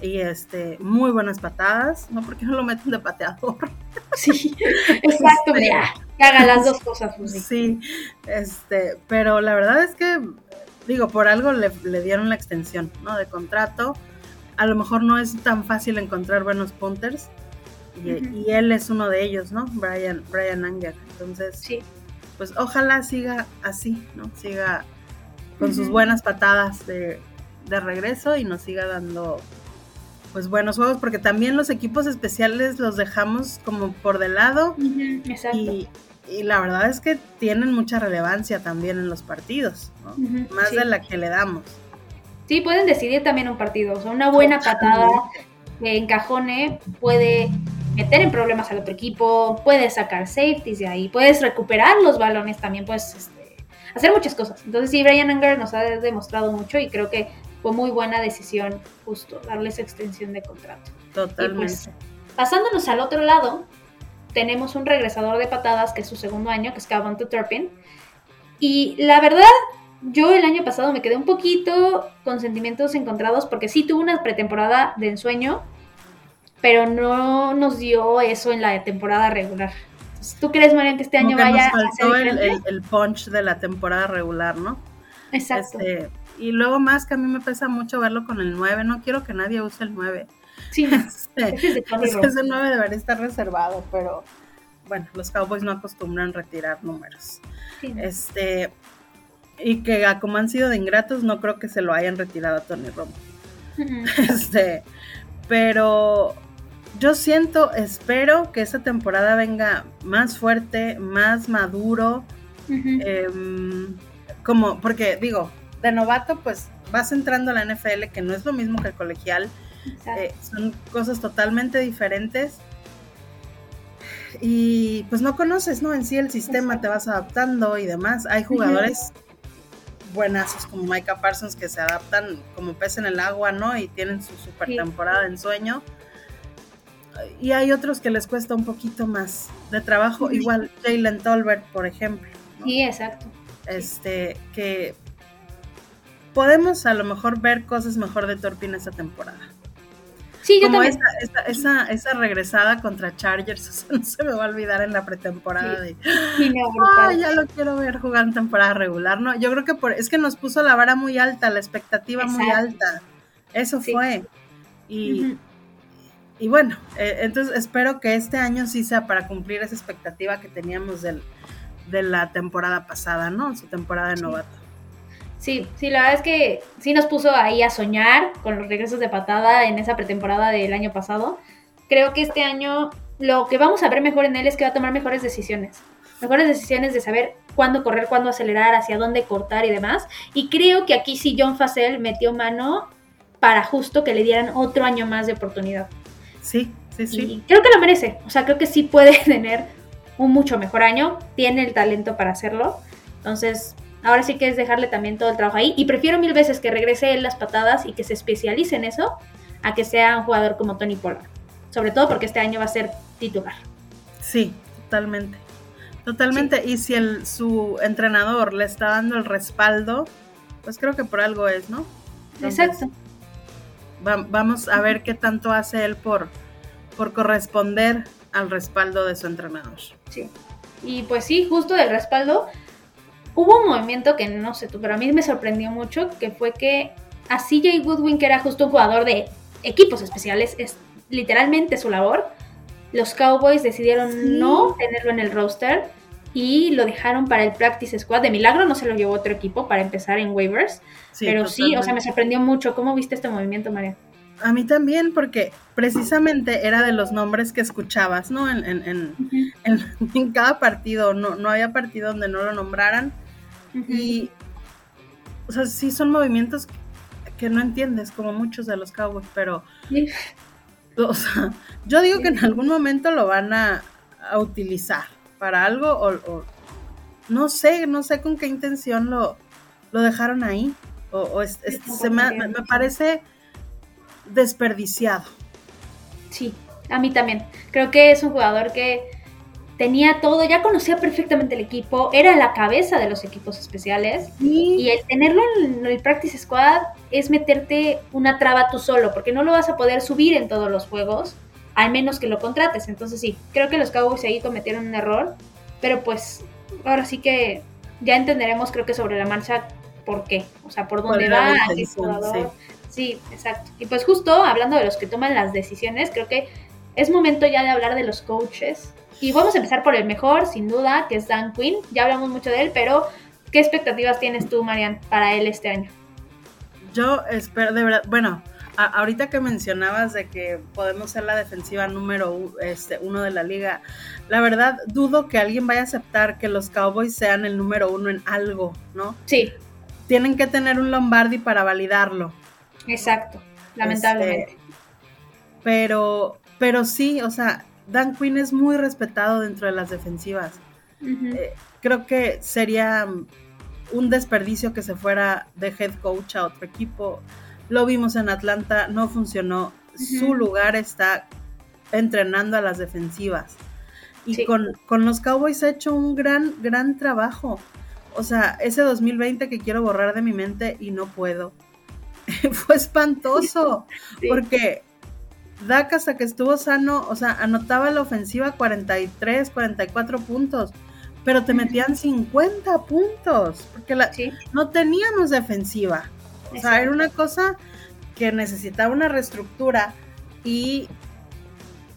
Y este, muy buenas patadas, ¿no? Porque no lo meten de pateador. Sí, exacto, este, haga las dos cosas. Pues, sí, este, pero la verdad es que, digo, por algo le, le dieron la extensión, ¿no? De contrato a lo mejor no es tan fácil encontrar buenos punters. Y, él es uno de ellos, ¿no? Brian, Brian Anger. Entonces, sí. pues ojalá siga así, ¿no? Siga con sus buenas patadas de, de regreso y nos siga dando pues buenos juegos, porque también los equipos especiales los dejamos como por de lado. Y, la verdad es que tienen mucha relevancia también en los partidos, más de la que le damos. Sí, pueden decidir también un partido. O sea, una buena patada que encajone puede meter en problemas al otro equipo, puedes sacar safeties de ahí, puedes recuperar los balones también, puedes este, hacer muchas cosas. Entonces sí, Brian Anger nos ha demostrado mucho y creo que fue muy buena decisión justo darles extensión de contrato. Pues, Totalmente. pasándonos al otro lado, tenemos un regresador de patadas que es su segundo año, que es Calvin Turpin. Y la verdad, yo el año pasado me quedé un poquito con sentimientos encontrados porque sí tuve una pretemporada de ensueño, pero no nos dio eso en la temporada regular. ¿Tú crees, Marian, que este año vaya nos faltó a el, el, el, punch de la temporada regular, ¿no? Exacto. Este, y luego más que a mí me pesa mucho verlo con el 9, no quiero que nadie use el 9. Sí, este, ese, ese 9 debería estar reservado, pero bueno, los Cowboys no acostumbran retirar números. Este, y que como han sido de ingratos, no creo que se lo hayan retirado a Tony Romo. Este, pero yo siento, espero que esta temporada venga más fuerte, más maduro. Em, como, porque digo, de novato, pues vas entrando a la NFL, que no es lo mismo que el colegial. Eh, son cosas totalmente diferentes. Y pues no conoces, ¿no? En sí el sistema te vas adaptando y demás. Hay jugadores buenazos como Micah Parsons que se adaptan como pez en el agua, ¿no? Y tienen su super temporada en sueño. Y hay otros que les cuesta un poquito más de trabajo, igual Jalen Tolbert, por ejemplo. Sí, exacto. Este, que podemos a lo mejor ver cosas mejor de Torpin esta temporada. Sí, yo Como también. Esa, esa, esa, regresada contra Chargers, no se me va a olvidar en la pretemporada de, ya lo quiero ver jugar en temporada regular, ¿no? Yo creo que por, es que nos puso la vara muy alta, la expectativa muy alta. Eso fue. Y, y bueno, eh, entonces espero que este año sí sea para cumplir esa expectativa que teníamos del, de la temporada pasada, ¿no? Su temporada de novato. Sí, sí, la verdad es que sí nos puso ahí a soñar con los regresos de patada en esa pretemporada del año pasado. Creo que este año lo que vamos a ver mejor en él es que va a tomar mejores decisiones. Mejores decisiones de saber cuándo correr, cuándo acelerar, hacia dónde cortar y demás. Y creo que aquí sí John Facel metió mano para justo que le dieran otro año más de oportunidad. Sí, sí, sí. Y creo que lo merece. O sea, creo que sí puede tener un mucho mejor año. Tiene el talento para hacerlo. Entonces, Ahora sí que es dejarle también todo el trabajo ahí. Y prefiero mil veces que regrese él las patadas y que se especialice en eso a que sea un jugador como Tony Pollard. Sobre todo porque este año va a ser titular. Sí, totalmente. Totalmente. Y si el, su entrenador le está dando el respaldo, pues creo que por algo es, ¿no? Exacto. Vamos a ver qué tanto hace él por, por corresponder al respaldo de su entrenador. Sí. Y pues sí, justo del respaldo, hubo un movimiento que no sé tú, pero a mí me sorprendió mucho, que fue que a CJ Goodwin, que era justo un jugador de equipos especiales, es literalmente su labor, los Cowboys decidieron no tenerlo en el roster y lo dejaron para el practice squad. De milagro no se lo llevó otro equipo para empezar en waivers, pero sí, o sea, me sorprendió mucho. ¿Cómo viste este movimiento, María? A mí también, porque precisamente era de los nombres que escuchabas, ¿no? En, en, en, en cada partido, no, no había partido donde no lo nombraran. Y, o sea, sí son movimientos que no entiendes, como muchos de los Cowboys, pero, o sea, yo digo que en algún momento lo van a, utilizar para algo, o, no sé, no sé con qué intención lo, lo dejaron ahí, o, se me, me parece desperdiciado. Sí, a mí también. Creo que es un jugador que tenía todo, ya conocía perfectamente el equipo, era la cabeza de los equipos especiales y el tenerlo en el practice squad es meterte una traba tú solo, porque no lo vas a poder subir en todos los juegos, al menos que lo contrates. Entonces sí, creo que los Cowboys ahí cometieron un error, pero pues ahora sí que ya entenderemos creo que sobre la marcha por qué, o sea, por dónde va, qué jugador. Sí. sí, exacto. Y pues justo hablando de los que toman las decisiones, creo que es momento ya de hablar de los coaches. Y vamos a empezar por el mejor, sin duda, que es Dan Quinn. Ya hablamos mucho de él, pero ¿qué expectativas tienes tú, Marian, para él este año? Yo espero, de verdad, bueno, ahorita que mencionabas de que podemos ser la defensiva número este, uno de la liga, la verdad dudo que alguien vaya a aceptar que los Cowboys sean el número uno en algo, ¿no? Sí. Tienen que tener un Lombardi para validarlo. Exacto, lamentablemente. Este, pero, pero sí, o sea, Dan Quinn es muy respetado dentro de las defensivas. Eh, creo que sería un desperdicio que se fuera de head coach a otro equipo. Lo vimos en Atlanta, no funcionó. Su lugar está entrenando a las defensivas. Y con, los Cowboys ha hecho un gran, gran trabajo. O sea, ese 2020 que quiero borrar de mi mente y no puedo. Fue espantoso. Porque Dak hasta que estuvo sano, o sea, anotaba la ofensiva 43, 44 puntos. Pero te metían 50 puntos. Porque la, no teníamos defensiva. O sea, era una cosa que necesitaba una reestructura y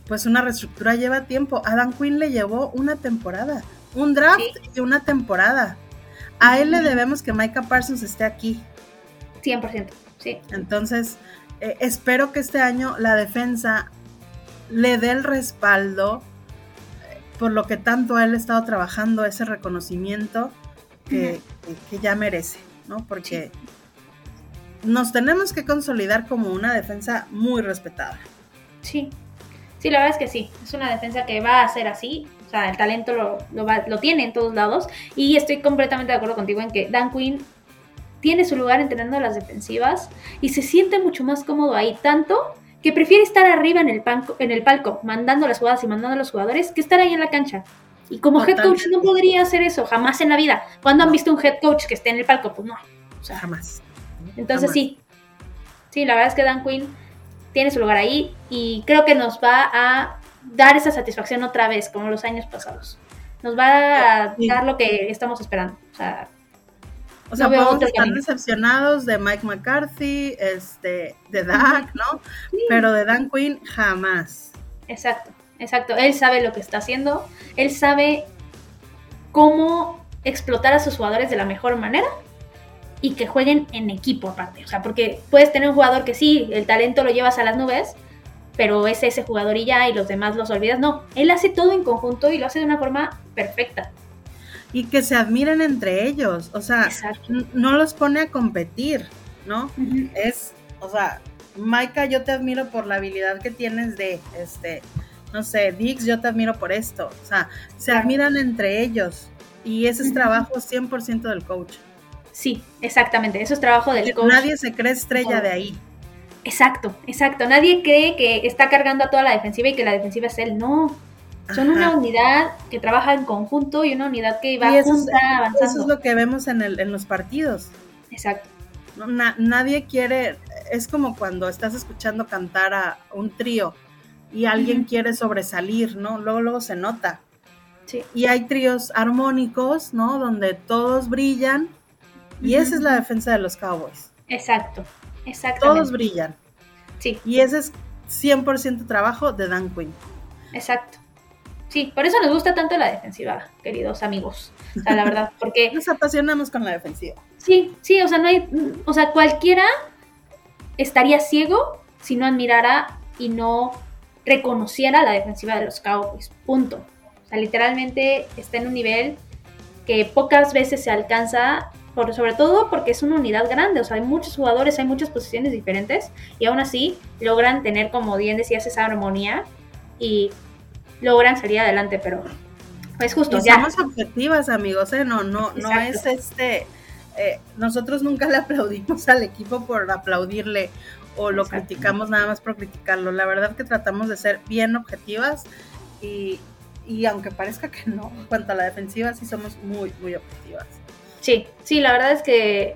pues una reestructura lleva tiempo. Adam Quinn le llevó una temporada, un draft y una temporada. A él le debemos que Micah Parsons esté aquí. 100%, sí. Entonces, eh, espero que este año la defensa le dé el respaldo eh, por lo que tanto él ha estado trabajando, ese reconocimiento que, ya merece, ¿no? Porque nos tenemos que consolidar como una defensa muy respetada. Sí, sí, la verdad es que sí, es una defensa que va a ser así, o sea, el talento lo, lo, tiene en todos lados y estoy completamente de acuerdo contigo en que Dan Quinn tiene su lugar entrenando las defensivas y se siente mucho más cómodo ahí, tanto que prefiere estar arriba en el, en el palco, mandando las jugadas y mandando a los jugadores, que estar ahí en la cancha. Y como head coach no podría hacer eso, jamás en la vida. ¿Cuándo han visto un head coach que esté en el palco? Pues no. O sea, jamás. Entonces sí, sí, la verdad es que Dan Quinn tiene su lugar ahí y creo que nos va a dar esa satisfacción otra vez, como los años pasados. Nos va a dar lo que estamos esperando. O sea, o sea, podemos estar decepcionados de Mike McCarthy, este, de Dak, ¿no? Pero de Dan Quinn jamás. Exacto, exacto. Él sabe lo que está haciendo. Él sabe cómo explotar a sus jugadores de la mejor manera y que jueguen en equipo aparte. O sea, porque puedes tener un jugador que sí, el talento lo llevas a las nubes, pero es ese jugador y ya, y los demás los olvidas. No, él hace todo en conjunto y lo hace de una forma perfecta. Y que se admiren entre ellos, o sea, no los pone a competir, ¿no? Es, o sea, Maika, yo te admiro por la habilidad que tienes de, este, no sé, Dix, yo te admiro por esto, o sea, se admiran entre ellos y ese es trabajo 100% del coach. Sí, exactamente, eso es trabajo del coach. Nadie se cree estrella de ahí. Exacto, exacto. Nadie cree que está cargando a toda la defensiva y que la defensiva es él. No. Son una unidad que trabaja en conjunto y una unidad que va eso junta, avanzando. Eso es lo que vemos en, el, en los partidos. Exacto. nadie quiere, es como cuando estás escuchando cantar a un trío y alguien quiere sobresalir, ¿no? Luego, luego se nota. Sí. Y hay tríos armónicos, ¿no? Donde todos brillan y esa es la defensa de los Cowboys. Exacto, exacto. Todos brillan. Sí. Y ese es 100% trabajo de Dan Quinn. Exacto. Sí, por eso nos gusta tanto la defensiva, queridos amigos. O sea, la verdad, porque... nos apasionamos con la defensiva. Sí, sí, o sea, no hay... O sea, cualquiera estaría ciego si no admirara y no reconociera la defensiva de los Cowboys. Punto. O sea, literalmente está en un nivel que pocas veces se alcanza sobre todo porque es una unidad grande, o sea, hay muchos jugadores, hay muchas posiciones diferentes y aún así logran tener, como bien decías, esa armonía y logran salir adelante, pero es justo. ya. Somos objetivas, amigos, ¿eh? No, no, no es este... Eh, nosotros nunca le aplaudimos al equipo por aplaudirle o lo criticamos nada más por criticarlo. La verdad que tratamos de ser bien objetivas y, y aunque parezca que no, en cuanto a la defensiva, sí somos muy, muy objetivas. Sí, sí, la verdad es que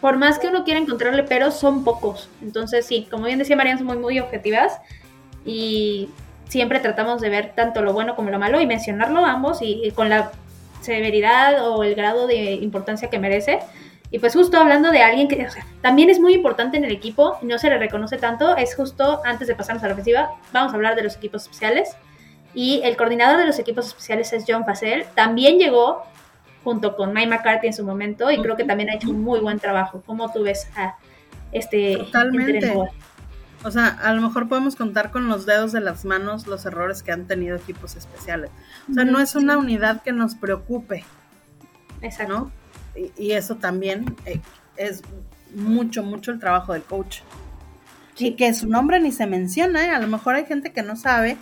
por más que uno quiera encontrarle peros, son pocos. Entonces, sí, como bien decía Mariana, son muy, muy objetivas y siempre tratamos de ver tanto lo bueno como lo malo y mencionarlo ambos y, con la severidad o el grado de importancia que merece. Y pues justo hablando de alguien que también es muy importante en el equipo, no se le reconoce tanto, es justo antes de pasarnos a la ofensiva, vamos a hablar de los equipos especiales. Y el coordinador de los equipos especiales es John Facel. También llegó junto con Mike McCarthy en su momento y creo que también ha hecho un muy buen trabajo. ¿Cómo tú ves a este Totalmente. O sea, a lo mejor podemos contar con los dedos de las manos los errores que han tenido equipos especiales. O sea, no es una unidad que nos preocupe. Exacto. Y, eso también eh, es mucho, mucho el trabajo del coach. Y que su nombre ni se menciona, ¿eh? a lo mejor hay gente que no sabe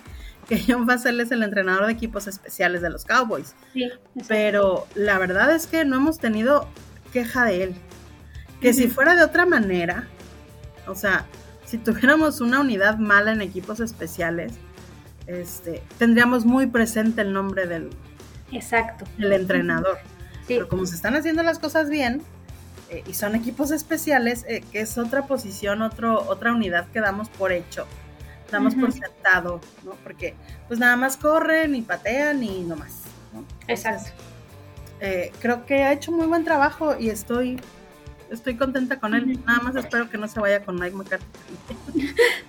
que John Facel es el entrenador de equipos especiales de los Cowboys. Sí, Pero la verdad es que no hemos tenido queja de él. Que si fuera de otra manera, o sea, si tuviéramos una unidad mala en equipos especiales, este, tendríamos muy presente el nombre del, Exacto. el entrenador. Pero como se están haciendo las cosas bien, eh, y son equipos especiales, eh, que es otra posición, otro, otra unidad que damos por hecho, damos por sentado, ¿no? Porque pues nada más corren y patean y no más. Exacto. Eh, creo que ha hecho muy buen trabajo y estoy estoy contenta con él. Nada más espero que no se vaya con Mike McCarthy.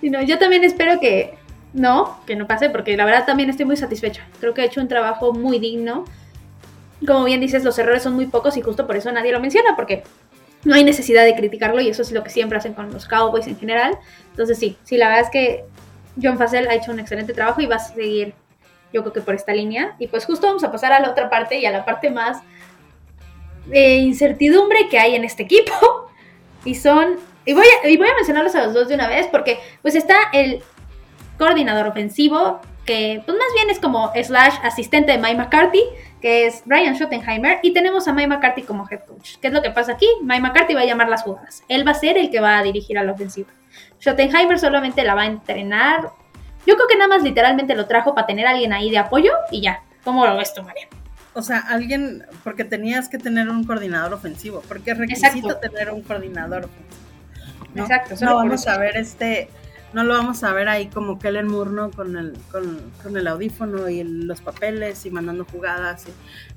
no, yo también espero que no, que no pase, porque la verdad también estoy muy satisfecha. Creo que ha hecho un trabajo muy digno. Como bien dices, los errores son muy pocos y justo por eso nadie lo menciona, porque no hay necesidad de criticarlo y eso es lo que siempre hacen con los Cowboys en general. Entonces sí, sí, la verdad es que John Facel ha hecho un excelente trabajo y va a seguir, yo creo que por esta línea. Y pues justo vamos a pasar a la otra parte y a la parte más de incertidumbre que hay en este equipo. Y son, y voy, a, y voy a mencionarlos a los dos de una vez porque pues está el coordinador ofensivo, que pues más bien es como slash asistente de Mike McCarthy, que es Ryan Schottenheimer, y tenemos a Mike McCarthy como head coach. ¿Qué es lo que pasa aquí? Mike McCarthy va a llamar las jugadas. Él va a ser el que va a dirigir a la ofensiva. Schottenheimer solamente la va a entrenar. Yo creo que nada más literalmente lo trajo para tener a alguien ahí de apoyo y ya. ¿Cómo lo ves tú, María? o sea, alguien, porque tenías que tener un coordinador ofensivo, porque es requisito tener un coordinador ofensivo. ¿no? Exacto. No vamos a ver este, no lo vamos a ver ahí como Kellen Moore, ¿no? Con el, con, el audífono y los papeles y mandando jugadas.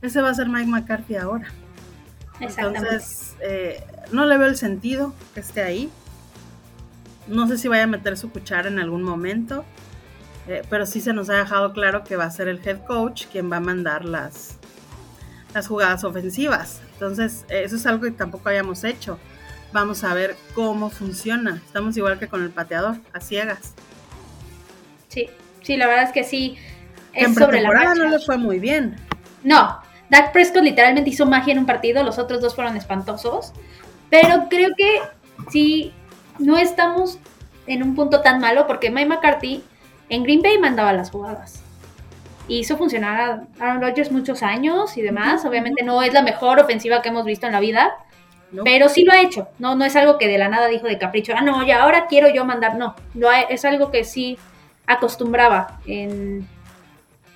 ese va a ser Mike McCarthy ahora. Entonces, eh, no le veo el sentido que esté ahí. No sé si vaya a meter su cuchara en algún momento. Eh, pero sí se nos ha dejado claro que va a ser el head coach quien va a mandar las, las jugadas ofensivas. Entonces, eso es algo que tampoco habíamos hecho. Vamos a ver cómo funciona. Estamos igual que con el pateador, a ciegas. Sí, sí, la verdad es que sí. Es en sobre la no le fue muy bien. No, Dak Prescott literalmente hizo magia en un partido, los otros dos fueron espantosos. Pero creo que sí, no estamos en un punto tan malo porque Mike McCarthy en Green Bay mandaba las jugadas hizo funcionar a Aaron Rodgers muchos años y demás. Obviamente no es la mejor ofensiva que hemos visto en la vida, pero sí lo ha hecho. No, no es algo que de la nada dijo de capricho, ah, no, ya ahora quiero yo mandar. No, lo es algo que sí acostumbraba en,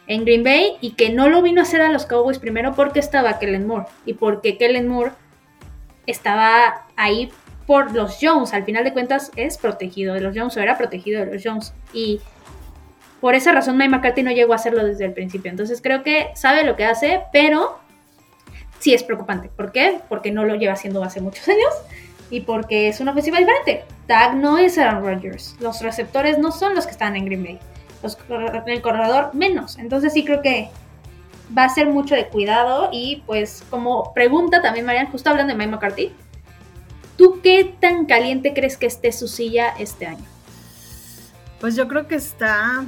en Green Bay y que no lo vino a hacer a los Cowboys primero porque estaba Kellen Moore y porque Kellen Moore estaba ahí por los Jones. Al final de cuentas es protegido de los Jones o era protegido de los Jones. Y por esa razón Mike McCarthy no llegó a hacerlo desde el principio. Entonces creo que sabe lo que hace, pero sí es preocupante. ¿Por qué? Porque no lo lleva haciendo hace muchos años y porque es una ofensiva diferente. Tag no es Aaron Rodgers. Los receptores no son los que están en Green Bay. el corredor menos. Entonces sí creo que va a ser mucho de cuidado y pues como pregunta también Marian, justo hablando de Mike McCarthy, ¿tú qué tan caliente crees que esté su silla este año? Pues yo creo que está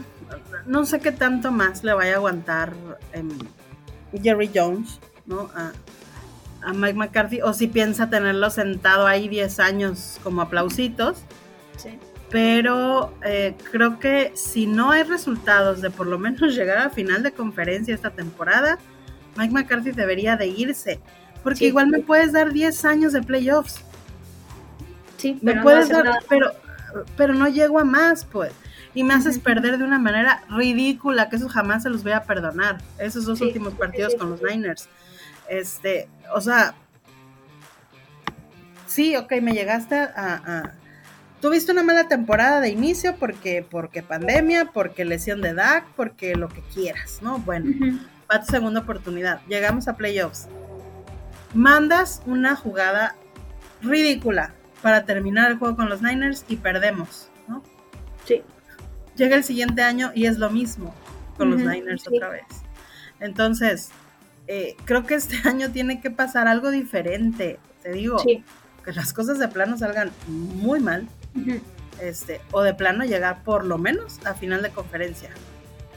no sé qué tanto más le vaya a aguantar em, Jerry Jones, ¿no? A, Mike McCarthy, o si piensa tenerlo sentado ahí 10 años como aplausitos. Sí. Pero eh, creo que si no hay resultados de por lo menos llegar a final de conferencia esta temporada, Mike McCarthy debería de irse. Porque igual me puedes dar 10 años de playoffs. Sí, me puedes dar, pero, pero no llego a más, pues y me haces perder de una manera ridícula, que eso jamás se los voy a perdonar. Esos dos últimos partidos con los Niners. Este, o sea, sí, ok, me llegaste a, Tuviste una mala temporada de inicio porque, porque pandemia, porque lesión de Dak, porque lo que quieras, ¿no? Bueno, va tu segunda oportunidad. Llegamos a playoffs. Mandas una jugada ridícula para terminar el juego con los Niners y perdemos, ¿no? Sí. Llega el siguiente año y es lo mismo con los Niners otra vez. Entonces, eh, creo que este año tiene que pasar algo diferente, te digo, que las cosas de plano salgan muy mal, este, o de plano llegar por lo menos a final de conferencia.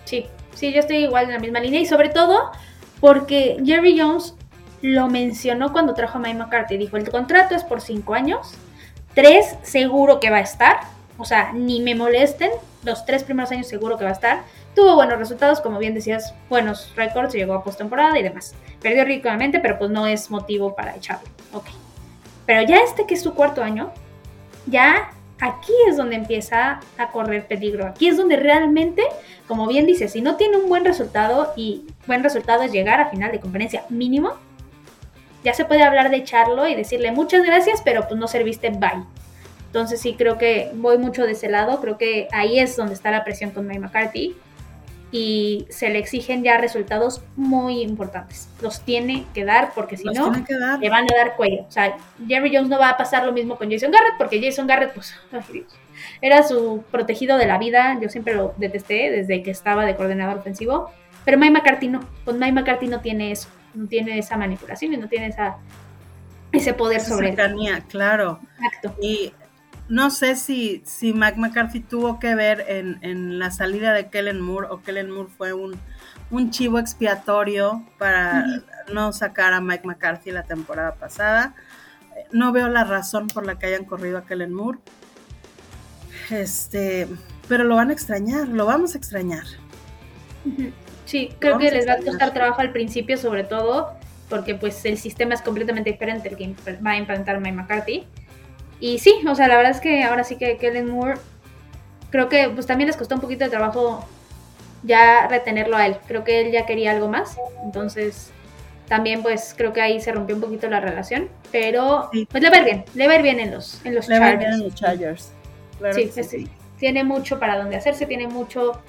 Sí, sí, yo estoy igual en la misma línea y sobre todo porque Jerry Jones lo mencionó cuando trajo a Mike McCarthy, dijo, el contrato es por cinco años, tres seguro que va a estar, o sea, ni me molesten, los tres primeros años seguro que va a estar, Tuvo buenos resultados, como bien decías, buenos récords, llegó a postemporada y demás. Perdió ricamente, pero pues no es motivo para echarlo. Ok. Pero ya este que es su cuarto año, ya aquí es donde empieza a correr peligro. Aquí es donde realmente, como bien dice, si no tiene un buen resultado y buen resultado es llegar a final de conferencia mínimo, ya se puede hablar de echarlo y decirle muchas gracias, pero pues no serviste, bye. Entonces sí creo que voy mucho de ese lado, creo que ahí es donde está la presión con Mike McCarthy y se le exigen ya resultados muy importantes. Los tiene que dar porque si no, le van a dar cuello. O sea, Jerry Jones no va a pasar lo mismo con Jason Garrett porque Jason Garrett, pues, era su protegido de la vida. Yo siempre lo detesté desde que estaba de coordinador ofensivo. Pero Mike McCarthy no. Con Mike McCarthy no tiene eso. No tiene esa manipulación y no tiene esa, ese poder sobre él. claro. Exacto. Y no sé si, si Mike McCarthy tuvo que ver en, la salida de Kellen Moore o Kellen Moore fue un, chivo expiatorio para no sacar a Mike McCarthy la temporada pasada. No veo la razón por la que hayan corrido a Kellen Moore. Este, pero lo van a extrañar, lo vamos a extrañar. Sí, creo que les va a costar trabajo al principio, sobre todo porque pues el sistema es completamente diferente el que va a implementar Mike McCarthy. Y sí, o sea, la verdad es que ahora sí que Kellen Moore, creo que pues también les costó un poquito de trabajo ya retenerlo a él. Creo que él ya quería algo más, entonces también pues creo que ahí se rompió un poquito la relación, pero pues le va a ir bien, le va a ir bien en los, en los le Chargers. Bien en los Chargers. sí, sí, tiene mucho para donde hacerse, tiene mucho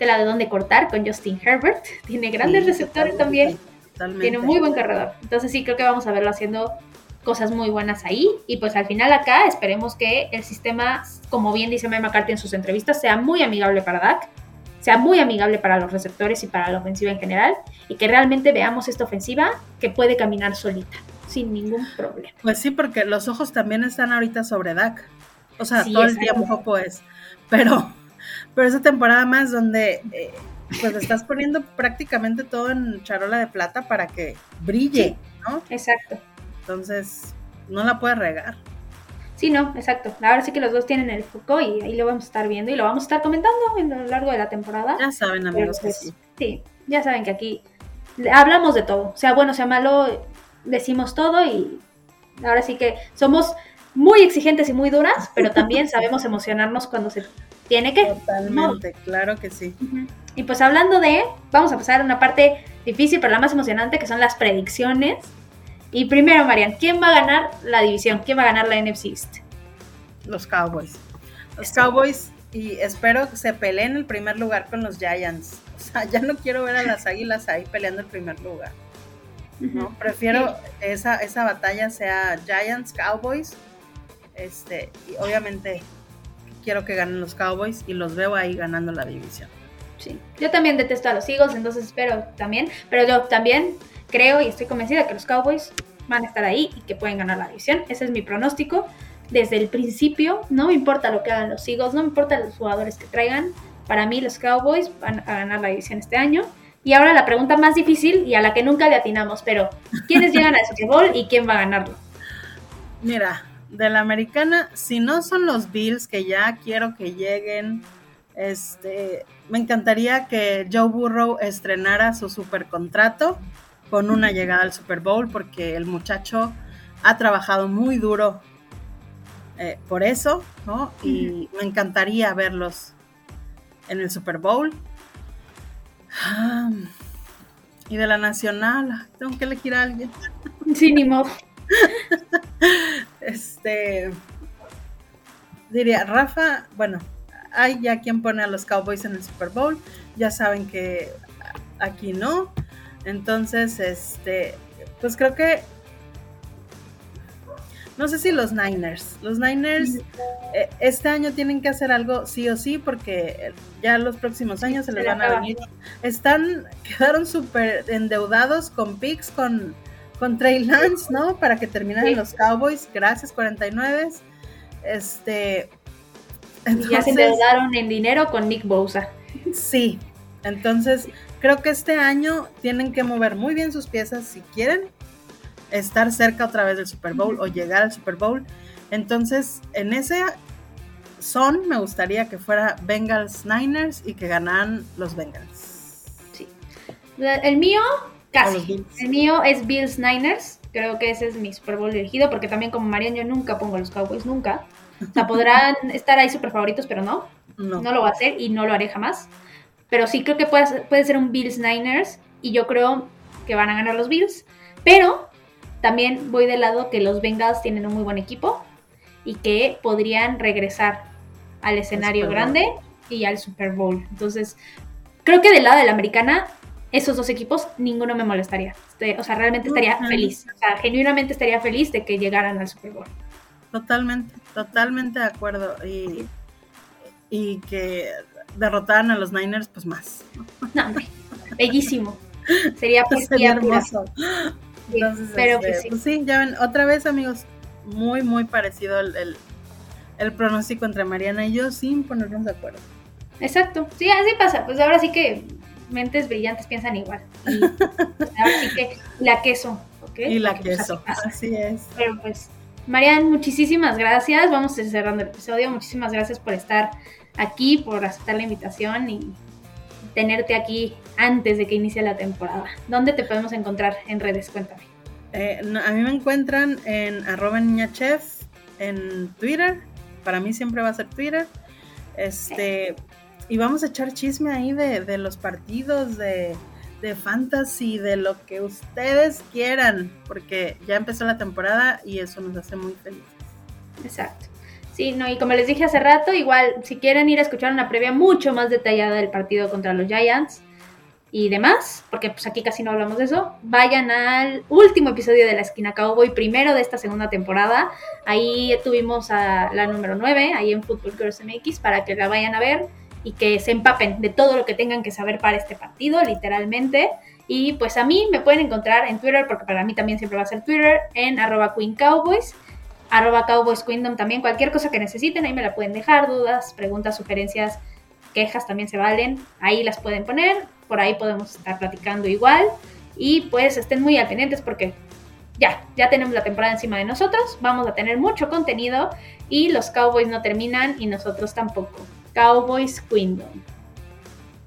tela de dónde cortar con Justin Herbert, tiene grandes receptores también, tiene muy buen cargador, entonces sí creo que vamos a verlo haciendo cosas muy buenas ahí. Y pues al final acá esperemos que el sistema, como bien dice Mike McCarthy en sus entrevistas, sea muy amigable para Dak, sea muy amigable para los receptores y para la ofensiva en general, y que realmente veamos esta ofensiva que puede caminar solita, sin ningún problema. Pues sí, porque los ojos también están ahorita sobre Dak. O sea, todo el tiempo pues. Pero, pero esa temporada más donde eh, pues estás poniendo prácticamente todo en charola de plata para que brille, ¿no? Exacto. Entonces, no la puede regar. Sí, no, exacto. Ahora sí que los dos tienen el foco y ahí lo vamos a estar viendo y lo vamos a estar comentando a lo largo de la temporada. Ya saben, amigos, que pues, sí. Sí, ya saben que aquí hablamos de todo. Sea bueno, sea malo, decimos todo y ahora sí que somos muy exigentes y muy duras, pero también sabemos emocionarnos cuando se tiene que. Totalmente, claro que sí. Y pues hablando de, vamos a pasar a una parte difícil, pero la más emocionante, que son las predicciones. Y primero, Marian, ¿quién va a ganar la división? ¿Quién va a ganar la NFC East? Los Cowboys. Los Cowboys y espero que se peleen el primer lugar con los Giants. O sea, ya no quiero ver a las Águilas ahí peleando el primer lugar. ¿no? Prefiero esa, esa batalla sea Giants, Cowboys. Este, y obviamente quiero que ganen los Cowboys y los veo ahí ganando la división. Sí, yo también detesto a los Eagles, entonces espero también, pero yo también creo y estoy convencida que los Cowboys van a estar ahí y que pueden ganar la división. Ese es mi pronóstico. Desde el principio, no me importa lo que hagan los Eagles, no me importa los jugadores que traigan. Para mí los Cowboys van a ganar la división este año. Y ahora la pregunta más difícil y a la que nunca le atinamos, pero ¿quiénes llegan al Super Bowl y quién va a ganarlo? Mira, de la americana, si no son los Bills que ya quiero que lleguen, este, me encantaría que Joe Burrow estrenara su super contrato con una llegada al Super Bowl porque el muchacho ha trabajado muy duro eh, por eso, ¿no? Y me encantaría verlos en el Super Bowl. y de la nacional, tengo que elegir a alguien. Sí, ni modo. este. Diría, Rafa, bueno, hay ya quien pone a los Cowboys en el Super Bowl. Ya saben que aquí no. Entonces, este, pues creo que no sé si los Niners. Los Niners eh, este año tienen que hacer algo sí o sí porque ya los próximos años se les van a venir. Están, quedaron súper endeudados con picks, con, con Trey Lance, ¿no? Para que terminen los Cowboys. Gracias, 49. Este. ya se endeudaron en dinero con Nick Bosa. Sí. Entonces, creo que este año tienen que mover muy bien sus piezas si quieren estar cerca otra vez del Super Bowl o llegar al Super Bowl. Entonces, en ese son, me gustaría que fuera Bengals Niners y que ganaran los Bengals. Sí. El mío, casi. El mío es Bills Niners. Creo que ese es mi Super Bowl elegido, porque también como Marian yo nunca pongo los Cowboys, nunca. O sea, podrán estar ahí super favoritos, pero no. no. No lo voy a hacer y no lo haré jamás. Pero sí creo que puede, puede ser un Bills Niners y yo creo que van a ganar los Bills. Pero también voy del lado que los Bengals tienen un muy buen equipo y que podrían regresar al escenario grande y al Super Bowl. Entonces, creo que del lado de la americana, esos dos equipos, ninguno me molestaría. Este, o sea, realmente estaría feliz. O sea, genuinamente estaría feliz de que llegaran al Super Bowl. Totalmente, totalmente de acuerdo. Y, y que derrotaran a los Niners, pues más. No, hombre, bellísimo. Sería, pues, Sería hermoso. Entonces, pero este, pues, pues sí. ya ven, otra vez amigos, muy, muy parecido el, el, pronóstico entre Mariana y yo sin ponernos de acuerdo. Exacto, sí, así pasa, pues ahora sí que mentes brillantes piensan igual. Y ahora sí que la queso, ¿ok? Y la pues, queso, así, es. Pero pues, Marian, muchísimas gracias, vamos a ir cerrando el episodio, muchísimas gracias por estar aquí, por aceptar la invitación y tenerte aquí antes de que inicie la temporada. ¿Dónde te podemos encontrar en redes? Cuéntame. Eh, a mí me encuentran en arroba niñachef en Twitter. Para mí siempre va a ser Twitter. Este, y vamos a echar chisme ahí de, los partidos, de, de fantasy, de lo que ustedes quieran, porque ya empezó la temporada y eso nos hace muy felices. Exacto. Sí, no, y como les dije hace rato, igual, si quieren ir a escuchar una previa mucho más detallada del partido contra los Giants y demás, porque pues aquí casi no hablamos de eso, vayan al último episodio de La Esquina Cowboy, primero de esta segunda temporada. Ahí tuvimos a la número 9, ahí en Football Girls MX, para que la vayan a ver y que se empapen de todo lo que tengan que saber para este partido, literalmente. Y pues a mí me pueden encontrar en Twitter, porque para mí también siempre va a ser Twitter, en arroba Queen Cowboys arroba Cowboys Kingdom también, cualquier cosa que necesiten, ahí me la pueden dejar, dudas, preguntas, sugerencias, quejas también se valen, ahí las pueden poner, por ahí podemos estar platicando igual y pues estén muy atentos porque ya, ya tenemos la temporada encima de nosotros, vamos a tener mucho contenido y los Cowboys no terminan y nosotros tampoco. Cowboys Kingdom.